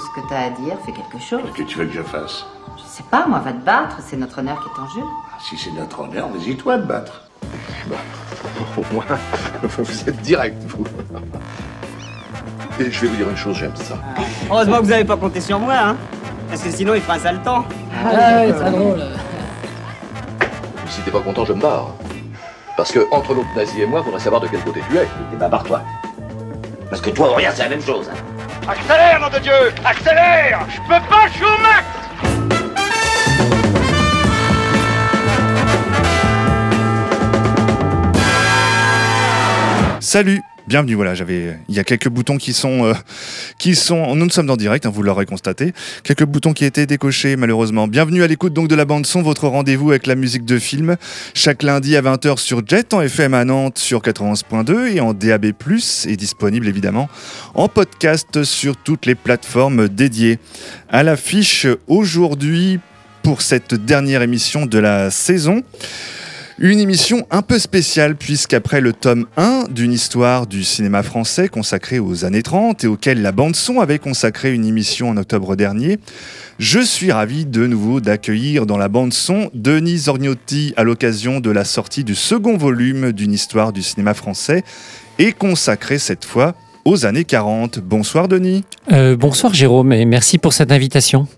tout ce que t'as à dire, fais quelque chose. Qu'est-ce que tu veux que je fasse Je sais pas, moi, va te battre, c'est notre honneur qui est en jeu. Si c'est notre honneur, vas-y toi de battre. Au moins, vous êtes direct, vous. Et je vais vous dire une chose, j'aime ça. Heureusement que vous n'avez pas compté sur moi, hein Parce que sinon, il fera un sale temps. Ah ouais, c'est drôle. Si t'es pas content, je me barre. Parce que entre l'autre nazi et moi, faudrait savoir de quel côté tu es. Eh ben, barre-toi. Parce que toi, rien, c'est la même chose. hein. Accélère, nom de Dieu Accélère. Je peux pas, je suis au max. Salut Bienvenue, voilà, j'avais, il y a quelques boutons qui sont, euh, qui sont, nous ne sommes en direct, hein, vous l'aurez constaté, quelques boutons qui étaient décochés malheureusement. Bienvenue à l'écoute donc de la bande son, votre rendez-vous avec la musique de film, chaque lundi à 20h sur Jet, en FM à Nantes sur 91.2 et en DAB+, et disponible évidemment en podcast sur toutes les plateformes dédiées. À l'affiche aujourd'hui pour cette dernière émission de la saison. Une émission un peu spéciale puisqu'après le tome 1 d'une histoire du cinéma français consacrée aux années 30 et auquel la bande son avait consacré une émission en octobre dernier, je suis ravi de nouveau d'accueillir dans la bande son Denis Orgnotti à l'occasion de la sortie du second volume d'une histoire du cinéma français et consacré cette fois aux années 40. Bonsoir Denis. Euh, bonsoir Jérôme et merci pour cette invitation.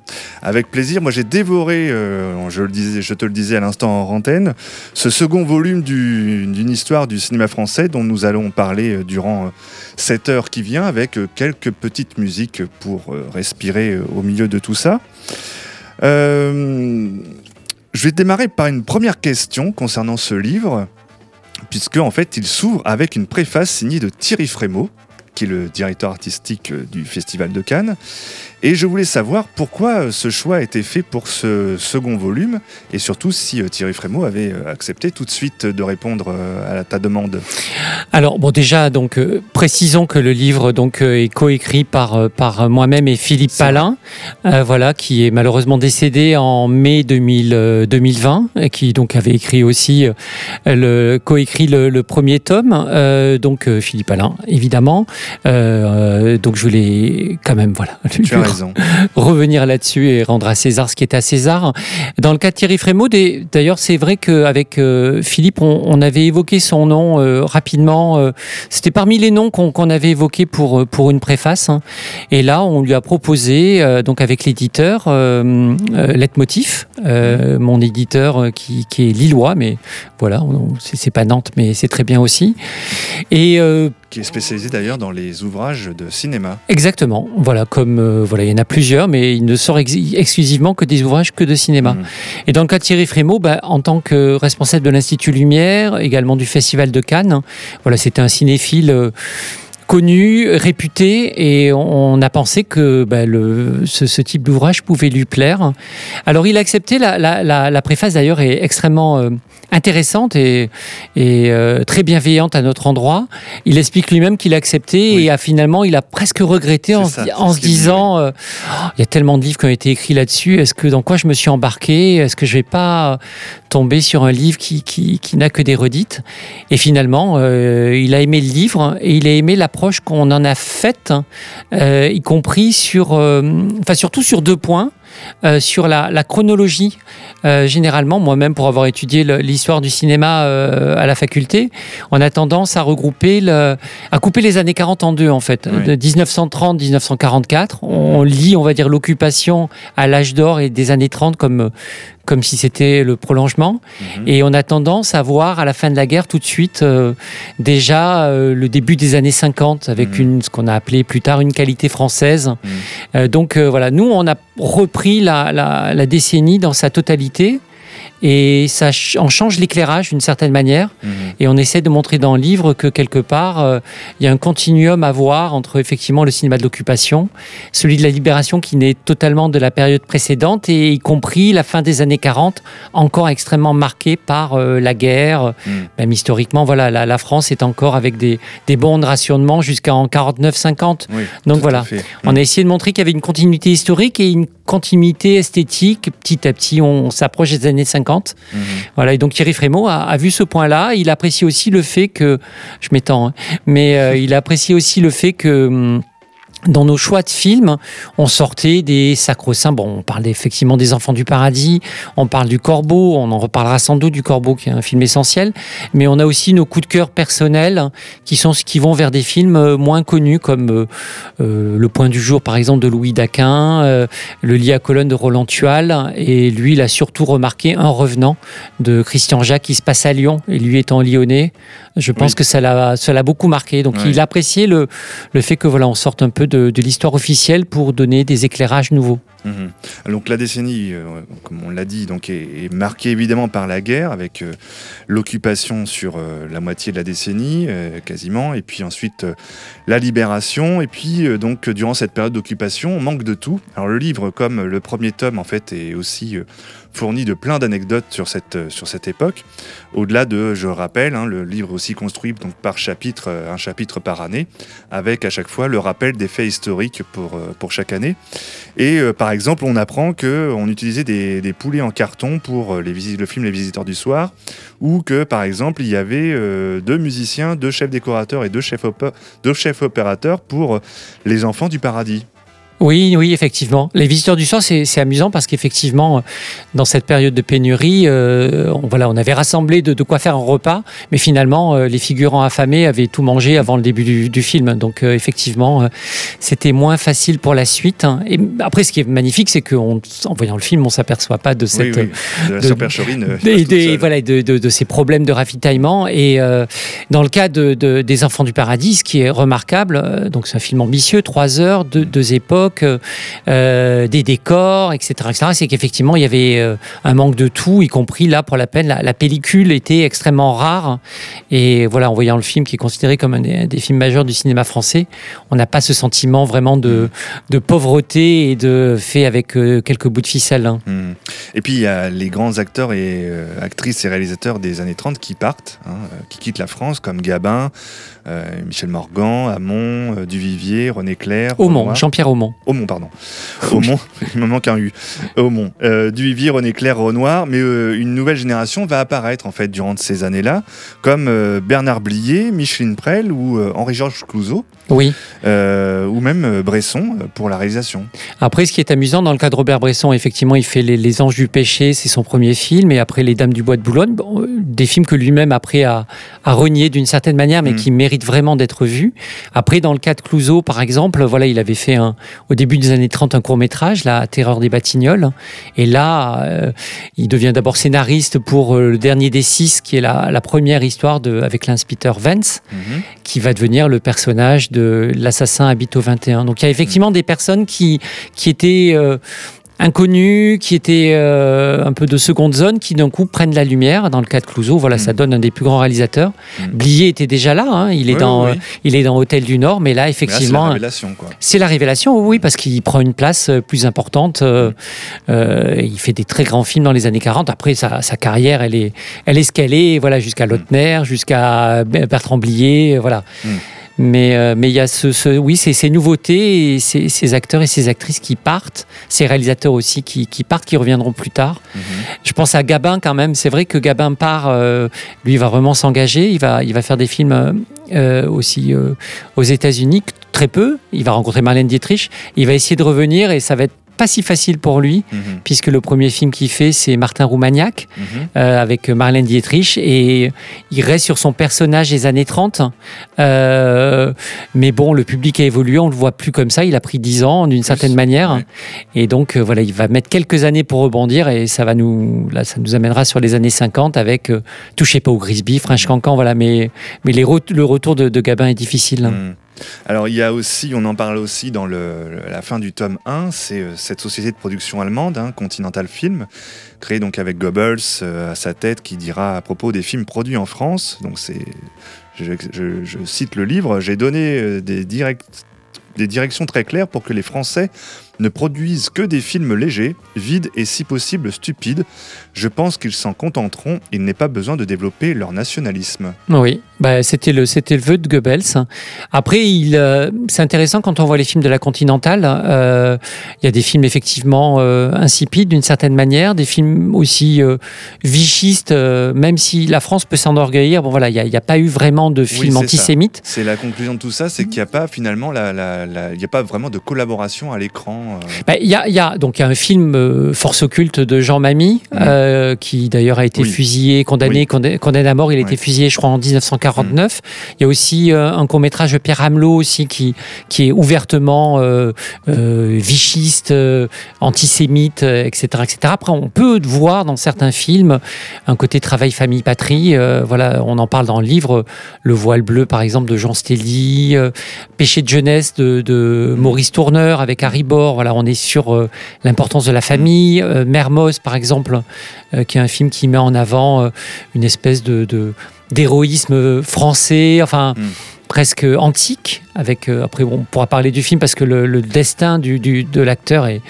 Avec plaisir, moi j'ai dévoré, euh, je, le disais, je te le disais à l'instant en antenne, ce second volume du- d'une histoire du cinéma français dont nous allons parler euh, durant cette heure qui vient avec quelques petites musiques pour respirer au milieu de tout ça. Euh, je vais démarrer par une première question concernant ce livre, puisque en fait il s'ouvre avec une préface signée de Thierry Frémaux, qui est le directeur artistique euh, du Festival de Cannes. Et je voulais savoir pourquoi euh, ce choix a été fait pour ce second volume, et surtout si euh, Thierry Frémaux avait accepté tout de suite de répondre à ta demande. Alors bon déjà donc euh, précisons que le livre donc euh, est coécrit par par moi-même et Philippe Palin, euh, voilà qui est malheureusement décédé en mai 2000, euh, 2020, et qui donc avait écrit aussi le coécrit le, le premier tome, donc Philippe Palin évidemment. Euh, donc je voulais quand même voilà Tu as raison. revenir là-dessus et rendre à César ce qui est à César. Dans le cas de Thierry Frémaux, des- d'ailleurs, c'est vrai qu'avec euh, Philippe, on, on avait évoqué son nom euh, rapidement. euh, C'était parmi les noms qu'on avait évoqués pour, pour une préface. hein. Et là, on lui a proposé, euh, donc avec l'éditeur, euh, Leitmotiv, mon éditeur qui, qui est lillois, mais voilà, c'est c'est pas Nantes, mais c'est très bien aussi. Et euh, Qui est spécialisé d'ailleurs dans les ouvrages de cinéma. Exactement. Voilà, comme euh, voilà, il y en a plusieurs, mais il ne sort ex- exclusivement que des ouvrages que de cinéma. Mhm. Et dans le cas de Thierry Frémaux, bah, en tant que responsable de l'Institut Lumière, également du Festival de Cannes, voilà, c'était un cinéphile. euh, connu, réputé, et on on a pensé que bah, le, ce, ce type d'ouvrage pouvait lui plaire. Alors il a accepté, la, la, la, la préface d'ailleurs est extrêmement euh, intéressante et, et euh, très bienveillante à notre endroit. Il explique lui-même qu'il a accepté Oui. et a, finalement il a presque regretté en, se ça, en disant euh, Oh, il y a tellement de livres qui ont été écrits là-dessus, est-ce que dans quoi je me suis embarqué? Est-ce que je vais pas tomber sur un livre qui, qui, qui n'a que des redites Et finalement, euh, il a aimé le livre et il a aimé l'approche qu'on en a faite, euh, y compris sur, euh, enfin surtout sur deux points. Euh, sur la, la chronologie, euh, généralement, moi-même pour avoir étudié l'histoire du cinéma euh, à la faculté, on a tendance à regrouper, le, à couper les années 40 en deux en fait. Oui. De 1930-1944, on lit, on va dire, l'occupation à l'âge d'or et des années 30 comme, comme si c'était le prolongement. Mhm. Et on a tendance à voir à la fin de la guerre tout de suite euh, déjà euh, le début des années 50 avec Mhm. une, ce qu'on a appelé plus tard une qualité française. Mhm. Euh, donc voilà, nous on a repris la, la- la décennie dans sa totalité et ça en change l'éclairage d'une certaine manière. Mhm. Et on essaie de montrer dans le livre que quelque part, euh, il y a un continuum à voir entre effectivement le cinéma de l'occupation, celui de la libération qui naît totalement de la période précédente, et y compris la fin des années 40, encore extrêmement marquée par euh, la guerre. Mhm. Même historiquement, voilà, la, la France est encore avec des, des bons de rationnement jusqu'en 49-50. Oui, Donc voilà. fait. On a essayé de montrer qu'il y avait une continuité historique et une continuité esthétique. Petit à petit, on, s'approche des années 50. Mhm. Voilà, et donc Thierry Frémaux a, a vu ce point-là. Il apprécie aussi le fait que, je m'étends, hein, mais euh, il apprécie aussi le fait que hum, dans nos choix de films, on sortait des sacro-saints. Bon, on parle effectivement des Enfants du Paradis, on parle du Corbeau, on en reparlera sans doute du Corbeau, qui est un film essentiel. Mais on a aussi nos coups de cœur personnels, qui sont qui vont vers des films euh, moins connus, comme euh, euh, Le Point du Jour, par exemple, de Louis Daquin, euh, Le lit à colonne de Roland Tual. Et lui, il a surtout remarqué Un revenant de Christian Jacques, qui se passe à Lyon. Et lui étant lyonnais, je pense Oui. que ça l'a beaucoup marqué. Donc, il appréciait le, le fait que voilà, on sorte un peu de, de l'histoire officielle pour donner des éclairages nouveaux. Mhm. Donc la décennie, euh, comme on l'a dit, donc est, marquée évidemment par la guerre, avec euh, l'occupation sur euh, la moitié de la décennie, quasiment, et puis ensuite la libération, et puis donc durant cette période d'occupation, on manque de tout. Alors le livre, comme le premier tome en fait, est aussi fourni de plein d'anecdotes sur cette, sur cette époque. Au-delà de, je rappelle, hein, le livre aussi construit donc par chapitre, un chapitre par année, avec à chaque fois le rappel des faits historiques pour, pour chaque année. Et par exemple, on apprend qu'on utilisait des, poulets en carton pour euh, les le film Les Visiteurs du Soir, ou que par exemple, il y avait euh, deux musiciens, deux chefs décorateurs et deux chefs, deux chefs opérateurs pour euh, Les Enfants du Paradis. Oui, oui, effectivement. Les visiteurs du soir, c'est amusant parce qu'effectivement, euh, dans cette période de pénurie, euh, on, voilà, on avait rassemblé de, de quoi faire un repas, mais finalement, euh, les figurants affamés avaient tout mangé avant le début du, du film. Donc, euh, effectivement, c'était moins facile pour la suite. hein. Et après, ce qui est magnifique, c'est qu'en voyant le film, on s'aperçoit pas de cette, oui, oui, de la voilà, de, ces problèmes de ravitaillement. Et dans le cas de, de- des Enfants du Paradis, ce qui est remarquable, donc c'est un film ambitieux, trois heures, deux, deux époques, euh, euh, des décors, etc., etc. C'est qu'effectivement il y avait euh, un manque de tout, y compris là pour la peine, la, la pellicule était extrêmement rare. Et voilà, en voyant le film qui est considéré comme un des, films majeurs du cinéma français, on n'a pas ce sentiment vraiment de, de pauvreté et de fait avec quelques bouts de ficelle. hein. Hmm. Et puis il y a les grands acteurs et actrices et réalisateurs des années 30 qui partent, hein, qui quittent la France, comme Gabin, Michel Morgan, Hamon, euh, Duvivier, René Clair. Aumont. Jean-Pierre Aumont. Aumont, pardon. Aumont, il me manque un U. Aumont. Euh, Duvivier, René Clair, Renoir, mais euh, une nouvelle génération va apparaître en fait durant ces années-là, comme euh, Bernard Blier, Micheline Prel ou euh, Henri-Georges Clouzot, Oui. euh, ou même euh, Bresson euh, pour la réalisation. Après, ce qui est amusant dans le cas de Robert Bresson, effectivement, il fait Les, Les Anges du Péché, c'est son premier film, et après Les Dames du Bois de Boulogne, bon, euh, des films que lui-même après a, a renié d'une certaine manière, mais Mm. qui méritent vraiment d'être vus. Après, dans le cas de Clouseau, par exemple, voilà, il avait fait un, au début des années 30 un court métrage, La Terreur des Batignolles, et là, euh, il devient d'abord scénariste pour euh, Le Dernier des Six, qui est la, la première histoire de, avec l'inspecteur Vance Mhm. qui va devenir le personnage de l'assassin habite au 21. Donc il y a effectivement des personnes qui, qui étaient inconnues, qui étaient euh, un peu de seconde zone, qui d'un coup prennent la lumière. Dans le cas de Clouseau, voilà, ça donne un des plus grands réalisateurs. Mm. Blier était déjà là, hein, il, est Oui, dans, oui, euh, il est dans Hôtel du Nord, mais là, là, c'est la effectivement, révélation, quoi. c'est la révélation, oui, parce qu'il prend une place euh, plus importante. euh, euh, il fait des très grands films dans les années 40. Après, sa, sa carrière, elle est, elle est ce qu'elle est, voilà, jusqu'à Lautner, jusqu'à Bertrand Blier, voilà. Mm. Mais euh, mais il y a ce, ce- oui, c'est ces nouveautés et ces, ces acteurs et ces actrices qui partent, ces réalisateurs aussi qui, qui partent, qui reviendront plus tard. Mhm. Je pense à Gabin quand même. C'est vrai que Gabin part, euh, lui, il va vraiment s'engager. Il va, il va faire des films euh, aussi aux États-Unis, très peu. Il va rencontrer Marlène Dietrich. Il va essayer de revenir et ça va être pas si facile pour lui, Mhm. puisque le premier film qu'il fait, c'est Martin Roumagnac, Mhm. euh, avec Marlène Dietrich, et il reste sur son personnage des années 30. Euh, mais bon, le public a évolué, on le voit plus comme ça, il a pris 10 ans d'une certaine manière, et donc euh, voilà, il va mettre quelques années pour rebondir, et ça va nous, là, ça nous amènera sur les années 50 avec Touchez pas au Grisby, French Cancan, voilà, mais, mais les re- le retour de, de Gabin est difficile. hein. Alors il y a aussi, on en parle aussi dans la fin du tome 1, c'est euh, cette société de production allemande, hein, Continental Film, créée donc avec Goebbels euh, à sa tête, qui dira à propos des films produits en France, donc c'est, je, cite le livre, j'ai donné euh, des directions très claires pour que les Français ne produisent que des films légers, vides et si possible stupides. Je pense qu'ils s'en contenteront, il n'est pas besoin de développer leur nationalisme. Oui, bah, c'était le c'était le vœu de Goebbels. Après, il euh, c'est intéressant quand on voit les films de la Continentale. euh, Il y a des films effectivement euh, insipides d'une certaine manière, des films aussi vichistes, même si la France peut s'enorgueillir. Bon voilà, il n'y a, pas eu vraiment de films c'est ça. antisémites. C'est la conclusion de tout ça, c'est qu'il n'y a pas finalement la, la- la- il y a pas vraiment de collaboration à l'écran. Euh. Bah, Il y, a, il y a donc il y a un film euh, Force occulte de Jean Mamie euh, qui d'ailleurs a été Oui. fusillé, condamné, Oui. condamné, condamné à mort. Il a été fusillé, je crois, en 1949. Il y a aussi un court métrage de Pierre Hamelot aussi qui qui est ouvertement vichiste, antisémite, etc., etc. Après, on peut voir dans certains films un côté travail famille patrie. euh, voilà, on en parle dans le livre Le voile bleu, par exemple, de Jean Stelly, euh, Péché de jeunesse de, de Maurice Tourneur avec Harry Voilà, on est sur euh, l'importance de la famille. Euh, Mermoz, par exemple, euh, qui est un film qui met en avant euh, une espèce de de- d'héroïsme français, enfin Mm. presque antique. Avec euh, après, on pourra parler du film parce que le, le destin du, du- de l'acteur est,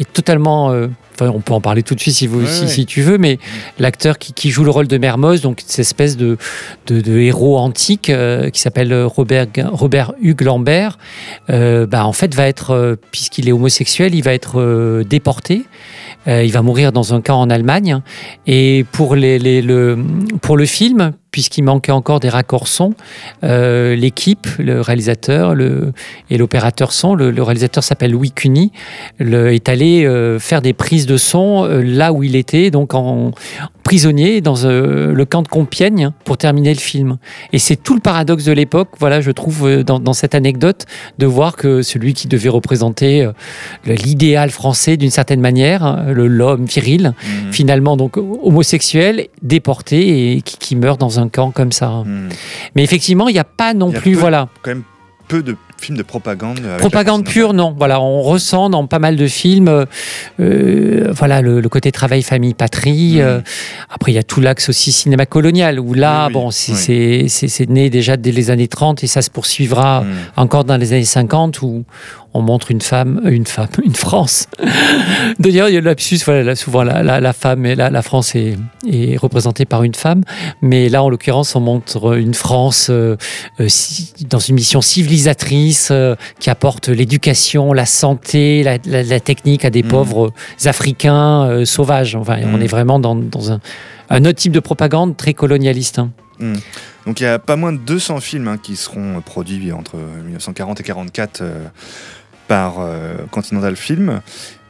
est totalement. euh, Enfin, on peut en parler tout de suite si, vous, Ouais, si, ouais. si tu veux, mais l'acteur qui, qui joue le rôle de Mermoz, donc cette espèce de, de, de héros antique euh, qui s'appelle Robert, Robert Hugues Lambert, euh, bah, en fait va être, euh, puisqu'il est homosexuel, il va être euh, déporté. Il va mourir dans un camp en Allemagne. Et pour, les, les- le, pour le film, puisqu'il manquait encore des raccords son, euh, l'équipe, le réalisateur le, et l'opérateur son, le, le réalisateur s'appelle Louis Cuny, le, est allé euh, faire des prises de son euh, là où il était, donc en prisonnier dans le camp de Compiègne pour terminer le film. Et c'est tout le paradoxe de l'époque, voilà, je trouve, dans, dans cette anecdote, de voir que celui qui devait représenter l'idéal français d'une certaine manière, hein, le l'homme viril, Mhm. finalement donc homosexuel, déporté et qui, qui meurt dans un camp comme ça. Mhm. Mais effectivement, il n'y a pas non a plus, peu- voilà, Quand même peu de films de propagande. la propagande pure, non. Voilà, on ressent dans pas mal de films, euh, euh, voilà, le, le côté travail, famille, patrie. Euh, après, il y a tout l'axe aussi cinéma colonial où là, Oui, bon, c'est oui. né déjà dès les années 30 et ça se poursuivra Mhm. encore dans les années 50 où on montre une femme, une femme, une France. D'ailleurs, il y a le lapsus, voilà, là, souvent la, la, la femme et la, la France est, est représentée par une femme, mais là, en l'occurrence, on montre une France euh, euh, si- dans une mission civilisatrice euh, qui apporte l'éducation, la santé, la, technique à des Mhm. pauvres Africains euh, sauvages. Enfin, on Mhm. est vraiment dans, dans un, un autre type de propagande très colonialiste. hein. Donc il y a pas moins de 200 films hein, qui seront produits entre 1940 et 44 euh, par euh, Continental Film.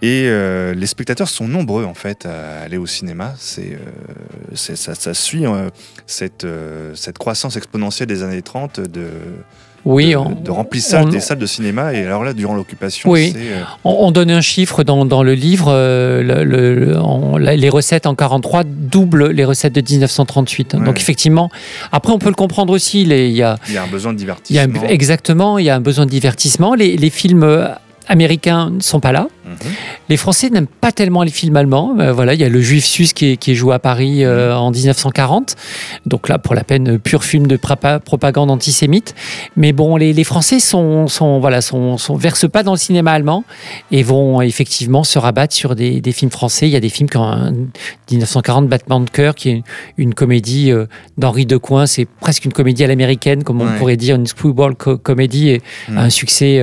Et euh, les spectateurs sont nombreux en fait à aller au cinéma. C'est, euh, ça, ça suit euh, cette, euh, cette croissance exponentielle des années 30 de, Oui, de, on- de remplissage on- des salles de cinéma. Et alors là, durant l'occupation, Oui. c'est, euh, On, on donne un chiffre dans, dans le livre, euh, le- le- le- on- la- les recettes en 43 doublent les recettes de 1938. Ouais. Donc effectivement, après on peut le comprendre aussi, il y a, il y a un besoin de il y a divertissement. un- exactement, il y a un besoin de divertissement. Les, les films euh, américains ne sont pas là. Mhm. Les Français n'aiment pas tellement les films allemands. Euh, voilà, il y a le Juif sus qui est, qui est joué à Paris euh, en 1940. Donc là, pour la peine, euh, pur film de propagande antisémite. Mais bon, les, les Français sont, sont voilà, sont, sont versent pas dans le cinéma allemand et vont effectivement se rabattre sur des, des films français. Il y a des films comme 1940 Battement de cœur, qui est une comédie euh, d'Henri Decoing. C'est presque une comédie à l'américaine, comme on Ouais. pourrait dire, une screwball co- comédie et Mm. un succès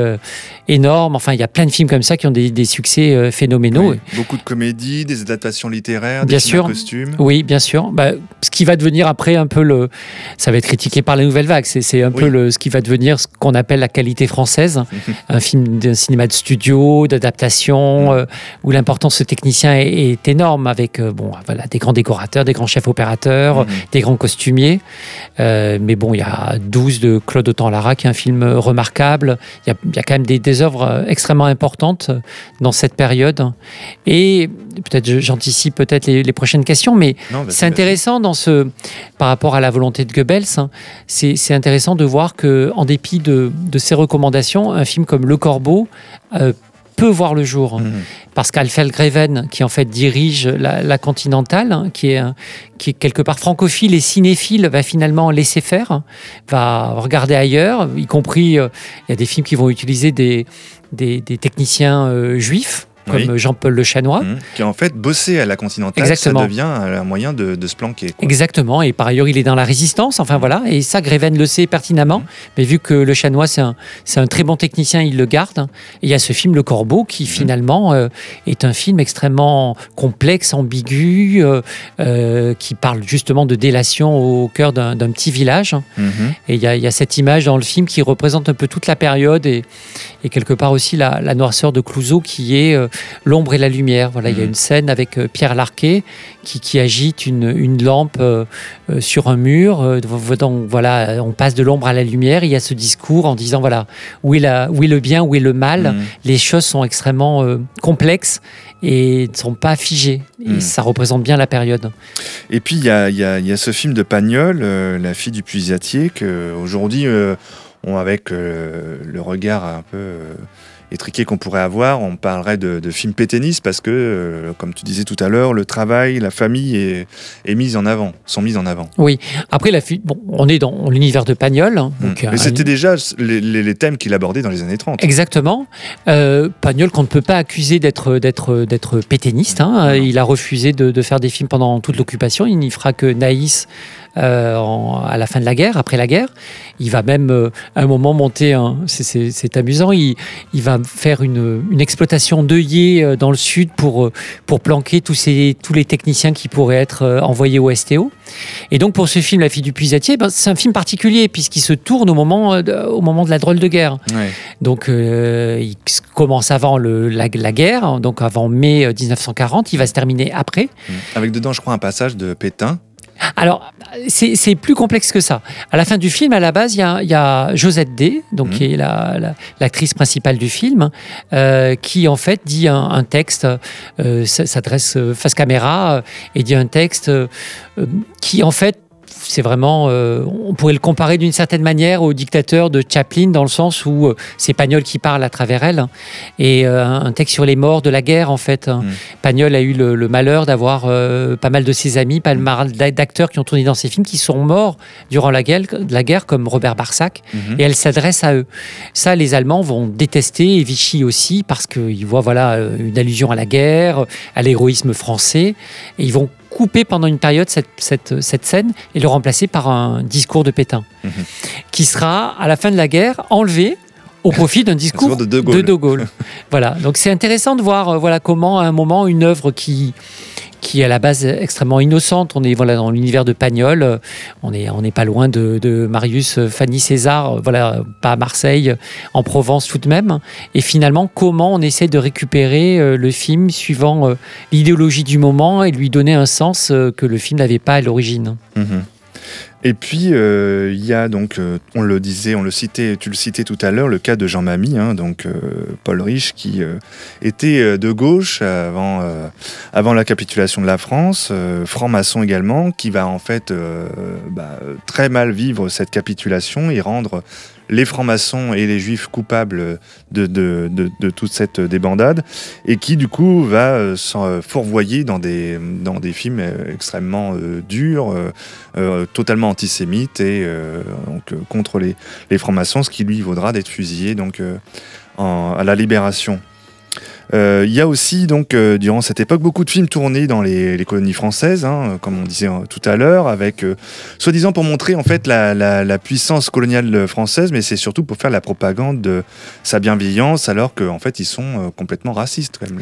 énorme. Enfin, il y a plein de films comme ça qui ont des, des succès euh, phénoménaux. Oui. Beaucoup de comédies, des adaptations littéraires, Bien des films sûr. costumes. Oui, bien sûr. Bah, ce qui va devenir après un peu le, ça va être critiqué par la nouvelle vague. C'est, un peu le, ce qui va devenir ce qu'on appelle la qualité française, un film de cinéma de studio, d'adaptation, Mm. euh, où l'importance du technicien est, est énorme avec euh, bon, voilà, des grands décorateurs, des grands chefs opérateurs, Mhm. des grands costumiers. Euh, mais bon, il y a 12 de Claude Autant-Lara, qui est un film remarquable. Il y a, il y a quand même des, des œuvres euh, extrêmement importantes euh, dans cette période. Et peut-être j'anticipe peut-être les, les prochaines questions, mais c'est intéressant dans ce, par rapport à la volonté de Goebbels, hein, c'est intéressant de voir que, en dépit de, de ses recommandations, un film comme Le Corbeau euh, peut voir le jour. Mhm. Parce qu'Alfred Greven, qui en fait dirige la, la Continentale, hein, qui, est, qui est quelque part francophile et cinéphile, va finalement laisser faire, hein, va regarder ailleurs, y compris, euh, il y a des films qui vont utiliser des, des, techniciens euh, juifs, comme Oui. Jean-Paul Le Chanois. Mhm. Qui en fait bossé à la Continentale, Exactement. ça devient un moyen de, de se planquer. quoi. Exactement, et par ailleurs il est dans la résistance, enfin voilà, et ça Greven le sait pertinemment, Mhm. mais vu que le chanois c'est un, c'est un très bon technicien, il le garde. Et il y a ce film Le Corbeau qui finalement euh, est un film extrêmement complexe, ambigu, euh, euh, qui parle justement de délation au cœur d'un petit village. Mhm. Et il y, a, il y a cette image dans le film qui représente un peu toute la période et, et quelque part aussi la, la noirceur de Clouseau qui est l'ombre et la lumière. Voilà, il y a Mhm. une scène avec euh, Pierre Larquet qui, qui agite une, une lampe euh, euh, sur un mur. Donc voilà, on passe de l'ombre à la lumière. Il y a ce discours en disant voilà où est, la, où est le bien, où est le mal? Mhm. Les choses sont extrêmement euh, complexes et ne sont pas figées. Et Mhm. ça représente bien la période. Et puis il y y y a ce film de Pagnol, euh, La fille du puisatier, qu'aujourd'hui, on, avec le regard un peu euh, étriqué qu'on pourrait avoir, on parlerait de, de film péténiste parce que, euh, comme tu disais tout à l'heure, le travail, la famille est, est mise en avant, sont mises en avant. Oui. Après, la bon, on est dans l'univers de Pagnol. hein, donc, Mm. un- Mais c'était déjà les, les- les thèmes qu'il abordait dans les années 30. Exactement. Euh, Pagnol qu'on ne peut pas accuser d'être d'être d'être pétainiste. hein. Il a refusé de, de faire des films pendant toute l'occupation. Il n'y fera que Naïs euh, en- à la fin de la guerre, après la guerre. Il va même euh, à un moment monter c'est- amusant. Il, il va faire une, une exploitation d'œillets euh, dans le sud pour pour planquer tous ces tous les techniciens qui pourraient être envoyés au STO. Et donc pour ce film La fille du puisatier, ben, c'est un film particulier puisqu'il se tourne au moment de- au moment de la drôle de guerre. Ouais. Donc, euh, il commence avant le, la, la guerre, donc avant mai euh, 1940. Il va se terminer après. Avec dedans, je crois, un passage de Pétain. Alors, c'est plus complexe que ça. À la fin du film, à la base, il y a, il y a Josette D, donc, Mhm. qui est la- la- l'actrice principale du film, euh, qui en fait dit un, un texte, euh, s'adresse euh, face caméra, et dit un texte qui en fait c'est vraiment, euh, on pourrait le comparer d'une certaine manière au dictateur de Chaplin, dans le sens où euh, c'est Pagnol qui parle à travers elle, hein. et euh, un texte sur les morts de la guerre, en fait. hein. Mm. Pagnol a eu le, le malheur d'avoir pas mal de ses amis, pas mal d'acteurs qui ont tourné dans ses films, qui sont morts durant la guerre, la guerre comme Robert Barsac, Mhm. et elle s'adresse à eux. Ça, les Allemands vont détester, et Vichy aussi, parce qu'ils voient voilà, une allusion à la guerre, à l'héroïsme français, et ils vont couper pendant une période cette, cette, cette scène et le remplacer par un discours de Pétain, Mhm. qui sera, à la fin de la guerre, enlevé au profit d'un discours de De Gaulle. de De Gaulle. voilà, donc c'est intéressant de voir euh, voilà, comment, à un moment, une œuvre qui qui est à la base extrêmement innocente. On est dans l'univers de Pagnol. On est on n'est pas loin de, Marius euh, Fanny César. euh, Voilà, pas à Marseille, en Provence tout de même. Et finalement, comment on essaie de récupérer euh, le film suivant l'idéologie du moment et lui donner un sens que le film n'avait pas à l'origine? Mhm. Et puis, euh, il y a donc, euh, on le disait, on le citait, tu le citais tout à l'heure, le cas de Jean Mamie, hein, donc euh, Paul Rich, qui était de gauche avant, avant la capitulation de la France, franc-maçon également, qui va en fait bah, très mal vivre cette capitulation et rendre les francs-maçons et les juifs coupables de, de, de- de toute cette débandade, et qui du coup va s'en fourvoyer dans des, dans des films extrêmement durs, euh, totalement antisémites et euh, euh, contre les, francs-maçons, ce qui lui vaudra d'être fusillé euh, à la Libération. Euh, Il y a aussi, donc, euh, durant cette époque, beaucoup de films tournés dans les, les colonies françaises, hein, comme on disait euh, tout à l'heure, avec, euh, soi-disant pour montrer en fait la, la- la puissance coloniale française, mais c'est surtout pour faire la propagande de sa bienveillance, alors qu'en fait, ils sont complètement racistes. Quand même.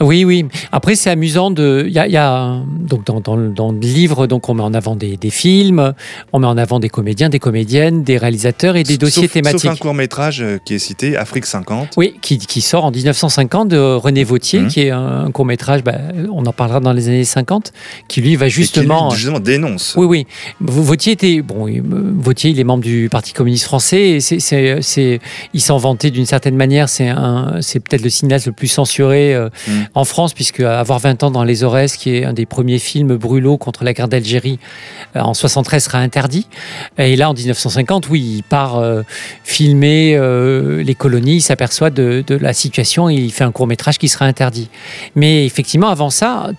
Oui, oui. Après, c'est amusant de. Il y a, il y a, donc dans, dans, le- dans le livre, donc on met en avant des, des films, on met en avant des comédiens, des comédiennes, des réalisateurs et des dossiers thématiques. Sauf un court métrage qui est cité, Afrique 50. Oui, qui, qui sort en 1950 de René Vautier, Mhm. qui est un, court métrage, bah, on en parlera dans les années 50, qui lui va Et qui, justement. lui, justement dénonce. Oui, oui. Va- Vautier était bon. euh, Vautier, il est membre du Parti communiste français. Et c'est, c'est, c'est- il s'en vantait d'une certaine manière. C'est un, c'est peut-être le cinéaste le plus censuré euh, Mm. en France, puisque avoir 20 ans dans les Aurès, qui est un des premiers films brûlots contre la guerre d'Algérie, euh, en 73 sera interdit. Et là, en 1950, oui, il part euh, filmer euh, les colonies. Il s'aperçoit de, de la situation. Et il fait un court métrage qui sera interdit. Mais effectivement, avant ça,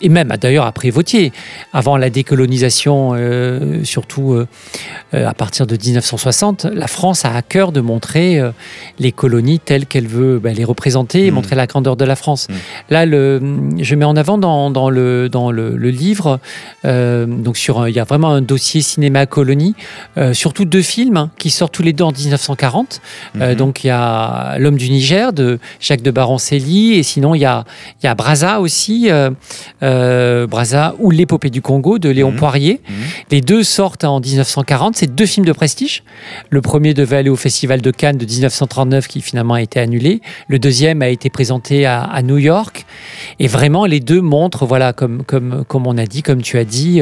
et même d'ailleurs après Vautier, avant la décolonisation, euh, surtout euh, euh, à partir de 1960, la France a à cœur de montrer les colonies telles qu'elle veut ben, les représenter Mhm. montrer la grandeur de la France. Mhm. Là, le, je mets en avant dans, dans le, dans le, le livre, donc sur il y a vraiment un dossier cinéma colonie, surtout deux films hein, qui sortent tous les deux en 1940. Euh, Mhm. donc il y a L'homme du Niger de Jacques de Barancelli et sinon il y a, il y a Braza aussi, euh, Braza ou L'épopée du Congo de Léon Mhm. Poirier. Mhm. Les deux sortent en 1940. C'est deux films de prestige. Le premier devait aller au Festival de Cannes de 1939 qui finalement a été annulé. Le deuxième a été présenté à, à New York. Et vraiment, les deux montrent, voilà, comme, comme, comme on a dit, comme tu as dit,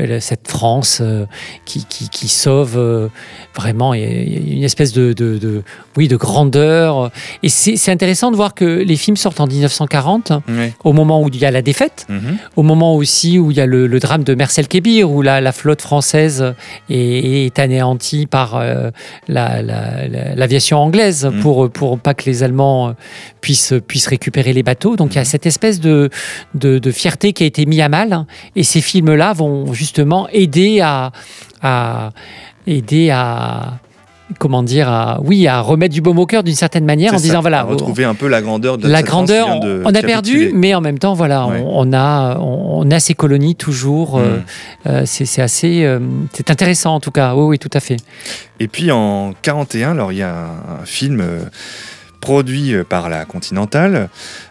euh, cette France euh, qui, qui, qui sauve euh, vraiment une espèce de, de, de- oui, de grandeur. Et c'est intéressant de voir que les films sortent en 1940, Ouais. au moment où il y a la défaite Au moment aussi où il y a le, le drame de Marcel Kébir, où la, la flotte française est, est anéantie par euh, la- la- la- l'aviation anglaise Mhm. pour, pour pas que les Allemands euh, puissent, puissent récupérer les bateaux. Donc il y a cette espèce de, de, de fierté qui a été mise à mal. hein. Et ces films-là vont justement aider à, à aider à comment dire à oui à remettre du baume au cœur d'une certaine manière en ça, disant voilà retrouver un peu la grandeur de la grandeur, de on a perdu, mais en même temps, voilà, Ouais. on, on a, on, a ces colonies toujours. euh, Mm. euh, c'est assez, euh, c'est intéressant en tout cas. Oui, oui, tout à fait. Et puis en 41, alors il y a un, un film euh, produit par la Continentale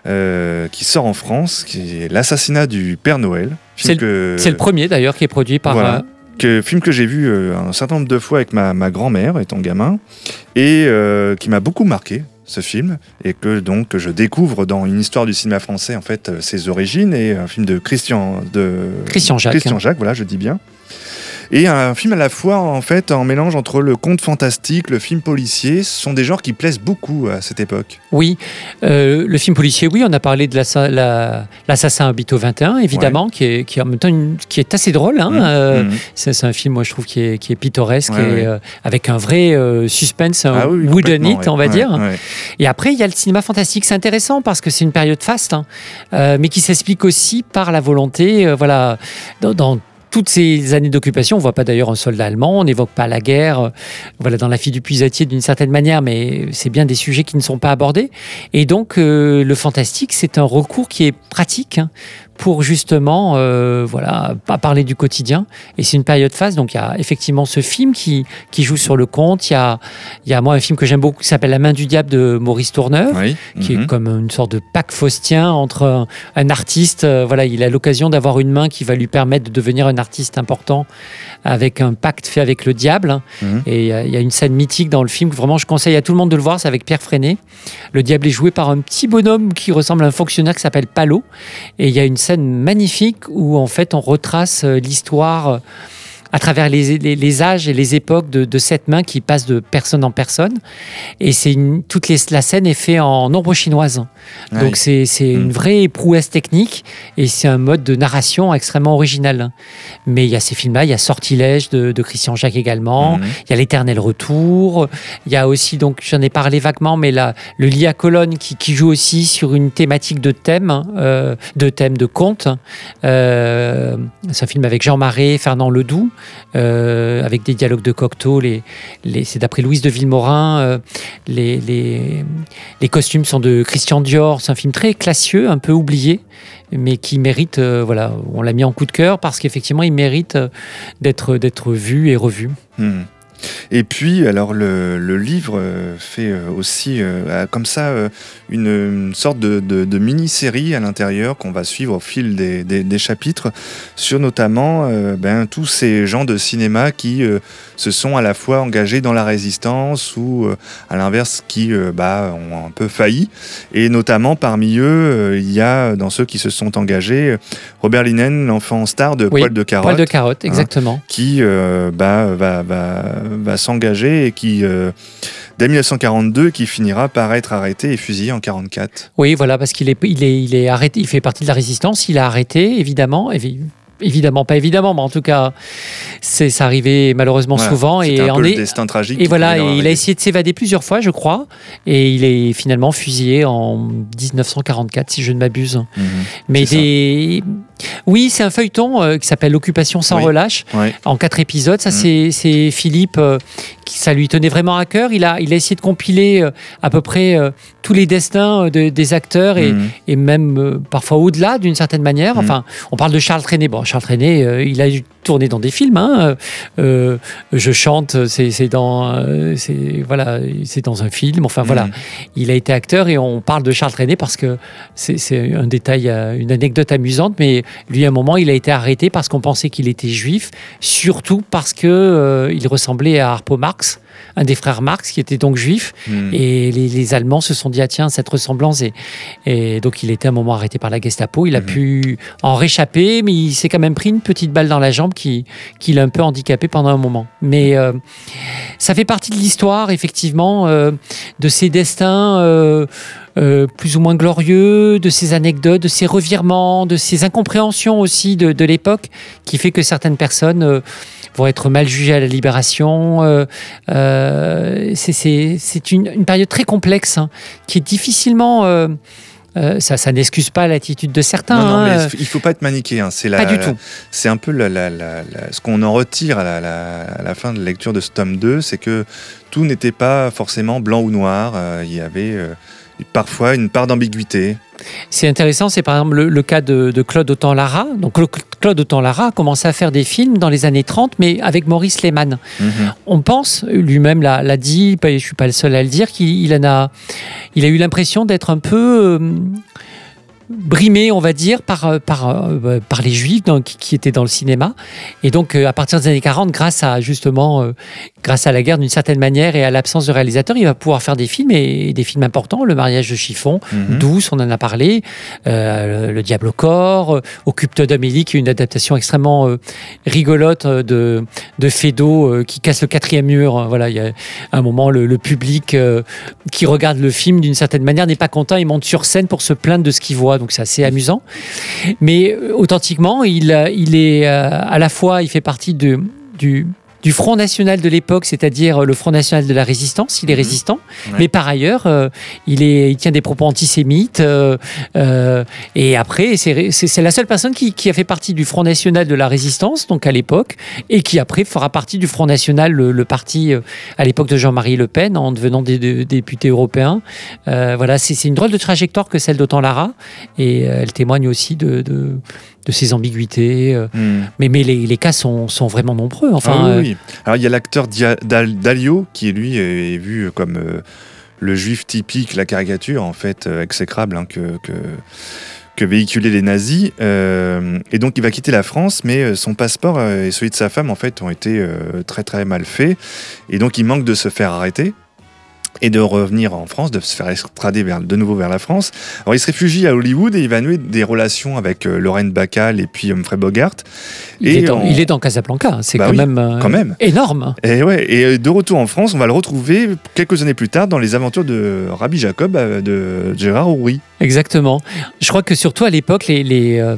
euh, qui sort en France, qui est l'assassinat du Père Noël. C'est le premier d'ailleurs qui est produit par. Voilà. Que, film que j'ai vu euh, un certain nombre de fois avec ma, ma grand-mère étant gamin et euh, qui m'a beaucoup marqué ce film et que donc je découvre dans une histoire du cinéma français en fait euh, ses origines et un film de Christian de Christian Jacques. Christian Jacques voilà je dis bien et un film à la fois en fait en mélange entre le conte fantastique le film policier ce sont des genres qui plaisent beaucoup à cette époque Oui, Euh, le film policier, oui, on a parlé de l'assa- la- l'assassin habite au 21, évidemment, qui, est, qui est en même temps une- qui est assez drôle. hein, Mmh, euh, mmh. C'est un film, moi, je trouve, qui est, qui est pittoresque Ouais, et ouais. euh, avec un vrai suspense, Ah oui, wooden it, on va dire. Et après, il y a le cinéma fantastique. C'est intéressant parce que c'est une période faste, hein, mais qui s'explique aussi par la volonté, voilà, dans, dans toutes ces années d'occupation, on voit pas d'ailleurs un soldat allemand, on n'évoque pas la guerre, euh, voilà, dans la fille du puisatier d'une certaine manière, mais c'est bien des sujets qui ne sont pas abordés. Et donc, euh, le fantastique, c'est un recours qui est pratique hein, pour justement, euh, voilà, pas parler du quotidien. Et c'est une période phase, donc il y a effectivement ce film qui, qui joue sur le conte. Il y a, il y a moi un film que j'aime beaucoup qui s'appelle La main du diable de Maurice Tourneur Oui, qui mhm. est comme une sorte de pacte faustien entre un, un artiste. euh, voilà, il a l'occasion d'avoir une main qui va lui permettre de devenir un artiste important avec un pacte fait avec le diable. hein. Mhm. Et il y a- il y, a une scène mythique dans le film que vraiment je conseille à tout le monde de le voir. C'est avec Pierre Freinet. Le diable est joué par un petit bonhomme qui ressemble à un fonctionnaire qui s'appelle Palo. Et il y a une scène magnifique où en fait on retrace euh, l'histoire. À travers les, les- les âges et les époques de, de cette main qui passe de personne en personne. Et c'est une, toute les- la scène est faite en ombre chinoise. Ah Donc oui. c'est c'est Mm. une vraie prouesse technique et c'est un mode de narration extrêmement original. Mais il y a ces films-là, il y a Sortilège de, de Christian Jacques également, Mhm. il y a L'éternel retour, il y a aussi, donc j'en ai parlé vaguement, mais le lit à colonne qui, qui joue aussi sur une thématique de thème, euh, de thème de conte. Euh, c'est un film avec Jean Marais, Fernand Ledoux, euh, avec des dialogues de Cocteau. C'est d'après Louise de Villemorin. euh, les, costumes sont de Christian Dior. C'est un film très classieux, un peu oublié, mais qui mérite. euh, voilà, on l'a mis en coup de cœur parce qu'effectivement, il mérite d'être vu et revu. Mhm. Et puis, alors, le, le livre euh, fait euh, aussi, euh, a comme ça, une, une sorte de, de- de mini-série à l'intérieur qu'on va suivre au fil des, des- des chapitres sur notamment ben, tous ces gens de cinéma qui se sont à la fois engagés dans la résistance ou, à l'inverse, qui bah, ont un peu failli. Et notamment, parmi eux, il y a, dans ceux qui se sont engagés, Robert Linen, l'enfant star de Oui, Poil de carotte Poil de carotte, exactement. qui bah, va, va, va s'engager et qui, euh, dès 1942, qui finira par être arrêté et fusillé en 44. Oui, voilà, parce qu'il est, il est, il est arrêté, il fait partie de la résistance, il a arrêté, évidemment, évi- évidemment, pas évidemment, mais en tout cas, c'est, ça arrivait malheureusement Voilà, souvent. Et, un en peu le est- destin tragique. et voilà, et il a essayé de s'évader plusieurs fois, je crois, et il est finalement fusillé en 1944, si je ne m'abuse. Mhm. Mais. Oui, c'est un feuilleton euh, qui s'appelle L'occupation sans Oui. relâche, en quatre épisodes. Ça, Mhm. c'est- Philippe, euh, qui, ça lui tenait vraiment à cœur. Il a, il a essayé de compiler euh, à peu près tous les destins de- des acteurs et, et même parfois au-delà d'une certaine manière. Mhm. Enfin, on parle de Charles Trenet. Bon, Charles Trenet, il a tourné dans des films. hein. Je chante, c'est dans, c'est voilà, c'est dans un film. Enfin voilà, il a été acteur et on parle de Charles Trenet parce que c'est un détail, une anecdote amusante. Mais lui, à un moment, il a été arrêté parce qu'on pensait qu'il était juif, surtout parce que euh, il ressemblait à Harpo Marx, un des frères Marx, qui était donc juif. Mhm. Et les, les Allemands se sont dit, ah tiens, cette ressemblance. Et, et donc, il était un moment arrêté par la Gestapo. Il a Mhm. pu en réchapper, mais il s'est quand même pris une petite balle dans la jambe qui, qui l'a un peu handicapé pendant un moment. Mais euh, ça fait partie de l'histoire, effectivement, euh, de ces destins euh, euh, plus ou moins glorieux, de ces anecdotes, de ces revirements, de ces incompréhensions aussi de, de l'époque, qui fait que certaines personnes euh, vont être mal jugées à la libération. euh, euh, c'est- une, une période très complexe hein, qui est difficilement. euh, ça, ça n'excuse pas l'attitude de certains. Non, non, hein, mais euh, il faut pas être manichéen. C'est la, pas du tout. C'est un peu la- la- ce qu'on en retire à la, la- à la fin de la lecture de ce tome 2, c'est que tout n'était pas forcément blanc ou noir. euh, il y avait parfois une part d'ambiguïté. C'est intéressant, c'est par exemple le, le cas de, de Claude Autant-Lara. Donc Cla- Claude Autant-Lara a commencé à faire des films dans les années 30, mais avec Maurice Lehmann. Mhm. On pense, lui-même l'a dit, je suis pas le seul à le dire, qu'il a, il a eu l'impression d'être un peu euh, brimé, on va dire, par, euh, par, euh, par les Juifs donc, qui, étaient dans le cinéma. Et donc, euh, à partir des années 40, grâce à justement, euh, grâce à la guerre d'une certaine manière et à l'absence de réalisateur, il va pouvoir faire des films et, des films importants. Le mariage de Chiffon, Mhm. Douce, on en a parlé, euh, le, le Diable au corps, euh, Occupe-toi d'Amélie, qui est une adaptation extrêmement euh, rigolote euh, de, de Fédo euh, qui casse le quatrième mur. Voilà, il y a un moment, le, le public euh, qui regarde le film d'une certaine manière n'est pas content, il monte sur scène pour se plaindre de ce qu'il voit, donc c'est assez amusant. Mais euh, authentiquement, il, euh, est euh, à la fois, il fait partie de, du du Front National de l'époque, c'est-à-dire le Front National de la Résistance, il est Mhm. résistant, Ouais. mais par ailleurs, euh, il, est, il tient des propos antisémites, euh, euh, et après, c'est la seule personne qui, qui a fait partie du Front National de la Résistance, donc à l'époque, et qui après fera partie du Front National, le, le parti euh, à l'époque de Jean-Marie Le Pen, en devenant des, des députés européens. Euh, voilà, c'est une drôle de trajectoire que celle d'Autant Lara, et euh, elle témoigne aussi de, de, de ses ambiguïtés. euh, Mhm. mais, mais les, les cas sont, sont vraiment nombreux. Enfin, Ah oui, euh, oui. Alors il y a l'acteur Dalio qui lui est vu comme euh, le juif typique, la caricature en fait exécrable hein, que, que que véhiculaient les nazis. Euh, et donc il va quitter la France, mais son passeport et celui de sa femme en fait ont été euh, très très mal faits. Et donc il manque de se faire arrêter et de revenir en France, de se faire extrader vers, de nouveau vers la France. Alors il se réfugie à Hollywood et il va nouer des relations avec euh, Lorraine Bacall et puis Humphrey Bogart. il, Et est dans, on- il est dans Casablanca. C'est Bah quand, oui, même, euh, quand même. énorme. Et ouais, et euh, de retour en France, on va le retrouver quelques années plus tard dans les aventures de Rabbi Jacob euh, de Gérard Houry. Exactement. Je crois que surtout à l'époque, les, les, euh,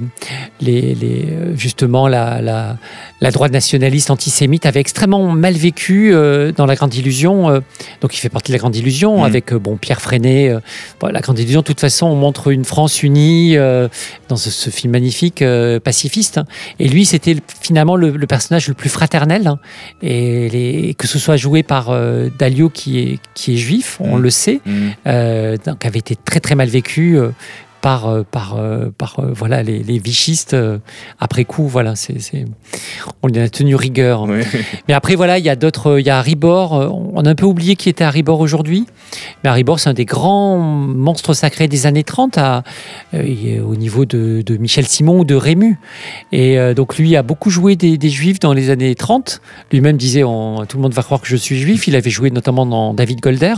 les, les, euh, justement la, la, la droite nationaliste antisémite avait extrêmement mal vécu euh, dans la Grande Illusion. euh, donc il fait partie de la Grande Illusion Mhm. avec bon Pierre Freinet. euh, bon, la Grande Illusion, de toute façon, on montre une France unie dans ce, ce film magnifique pacifiste. hein. Et lui, c'était le- finalement le, le personnage le plus fraternel. hein. Et que ce soit joué par Dalio qui est, qui est juif, on Mhm. le sait Mm. euh, donc avait été très très mal vécu. Euh, par, euh, par, euh, par euh, voilà, les, les vichistes après coup. Voilà, c'est, on lui a tenu rigueur. Oui. Mais après, voilà, il y a d'autres. Il y a Haribor. On a un peu oublié qui était Haribor aujourd'hui. Mais Haribor, c'est un des grands monstres sacrés des années 30 à, euh, au niveau de, de Michel Simon ou de Rému. Et euh, donc, lui a beaucoup joué des, des juifs dans les années 30. Lui-même disait on- Tout le monde va croire que je suis juif. Il avait joué notamment dans David Golder.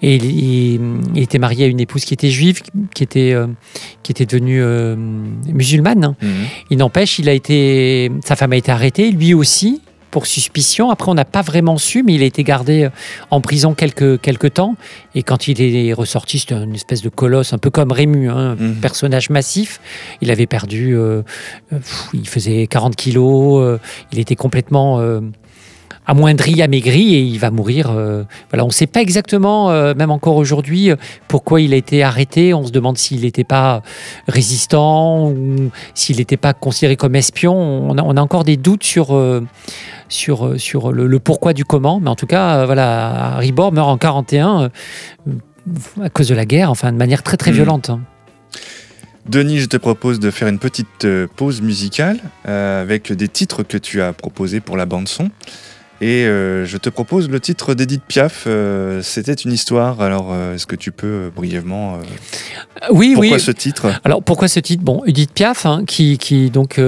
Et il, il- il était marié à une épouse qui était juive, qui était, euh, qui était devenue euh, musulmane. Mhm. Il n'empêche, il a été, sa femme a été arrêtée, lui aussi, pour suspicion. Après, on n'a pas vraiment su, mais il a été gardé euh, en prison quelques, quelques temps. Et quand il est ressorti, c'était une espèce de colosse, un peu comme Rému, hein, un Mhm. personnage massif. Il avait perdu, euh, pff, il faisait 40 kilos, il était complètement amoindri, amaigri, et il va mourir. euh, voilà, on ne sait pas exactement, euh, même encore aujourd'hui, euh, pourquoi il a été arrêté. On se demande s'il n'était pas résistant ou s'il n'était pas considéré comme espion. On a, on a encore des doutes sur, sur, sur le, le pourquoi du comment. Mais en tout cas, voilà, Harry Bor meurt en 41 euh, à cause de la guerre, enfin de manière très très Mhm. violente. hein. Denis, je te propose de faire une petite pause musicale avec des titres que tu as proposés pour la bande son. Et euh, je te propose le titre d'Edith Piaf. euh, C'était une histoire. Alors, euh, est-ce que tu peux brièvement Oui, pourquoi oui. ce titre? Alors pourquoi ce titre? Bon, Edith Piaf, hein, qui, qui donc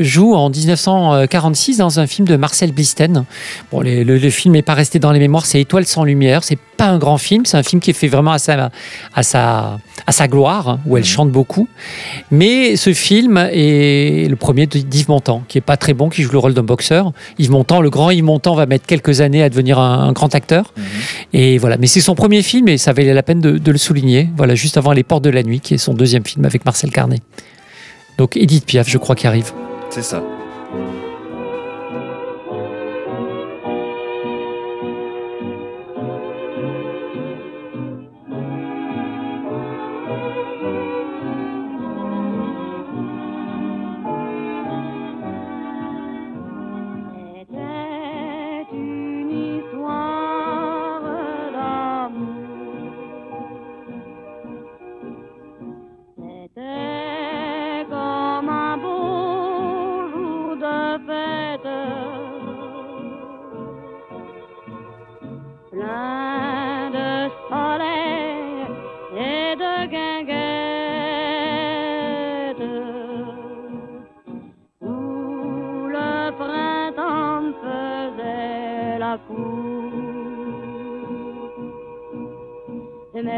joue en 1946 dans un film de Marcel Blisten. Bon, les- le, le film n'est pas resté dans les mémoires. C'est Étoile sans lumière. C'est pas un grand film. C'est un film qui est fait vraiment à sa à sa à sa gloire, hein, où elle Mhm. chante beaucoup. Mais ce film est le premier d'Yves Montand, qui est pas très bon, qui joue le rôle d'un boxeur. Yves Montand, le grand Yves Montand, va mettre quelques années à devenir un, un grand acteur. Mhm. Et voilà, mais c'est son premier film et ça valait la peine de, de le souligner. Voilà, juste avant Les Portes de la Nuit, qui est son deuxième film avec Marcel Carnet. Donc Edith Piaf, je crois, qui arrive. C'est ça.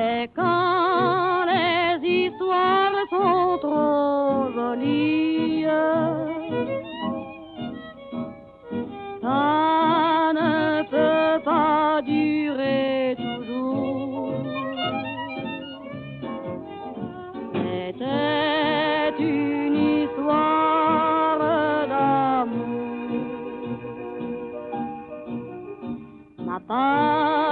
Mais quand les histoires sont trop jolies, ça ne peut pas durer toujours. C'était une histoire d'amour. Ma part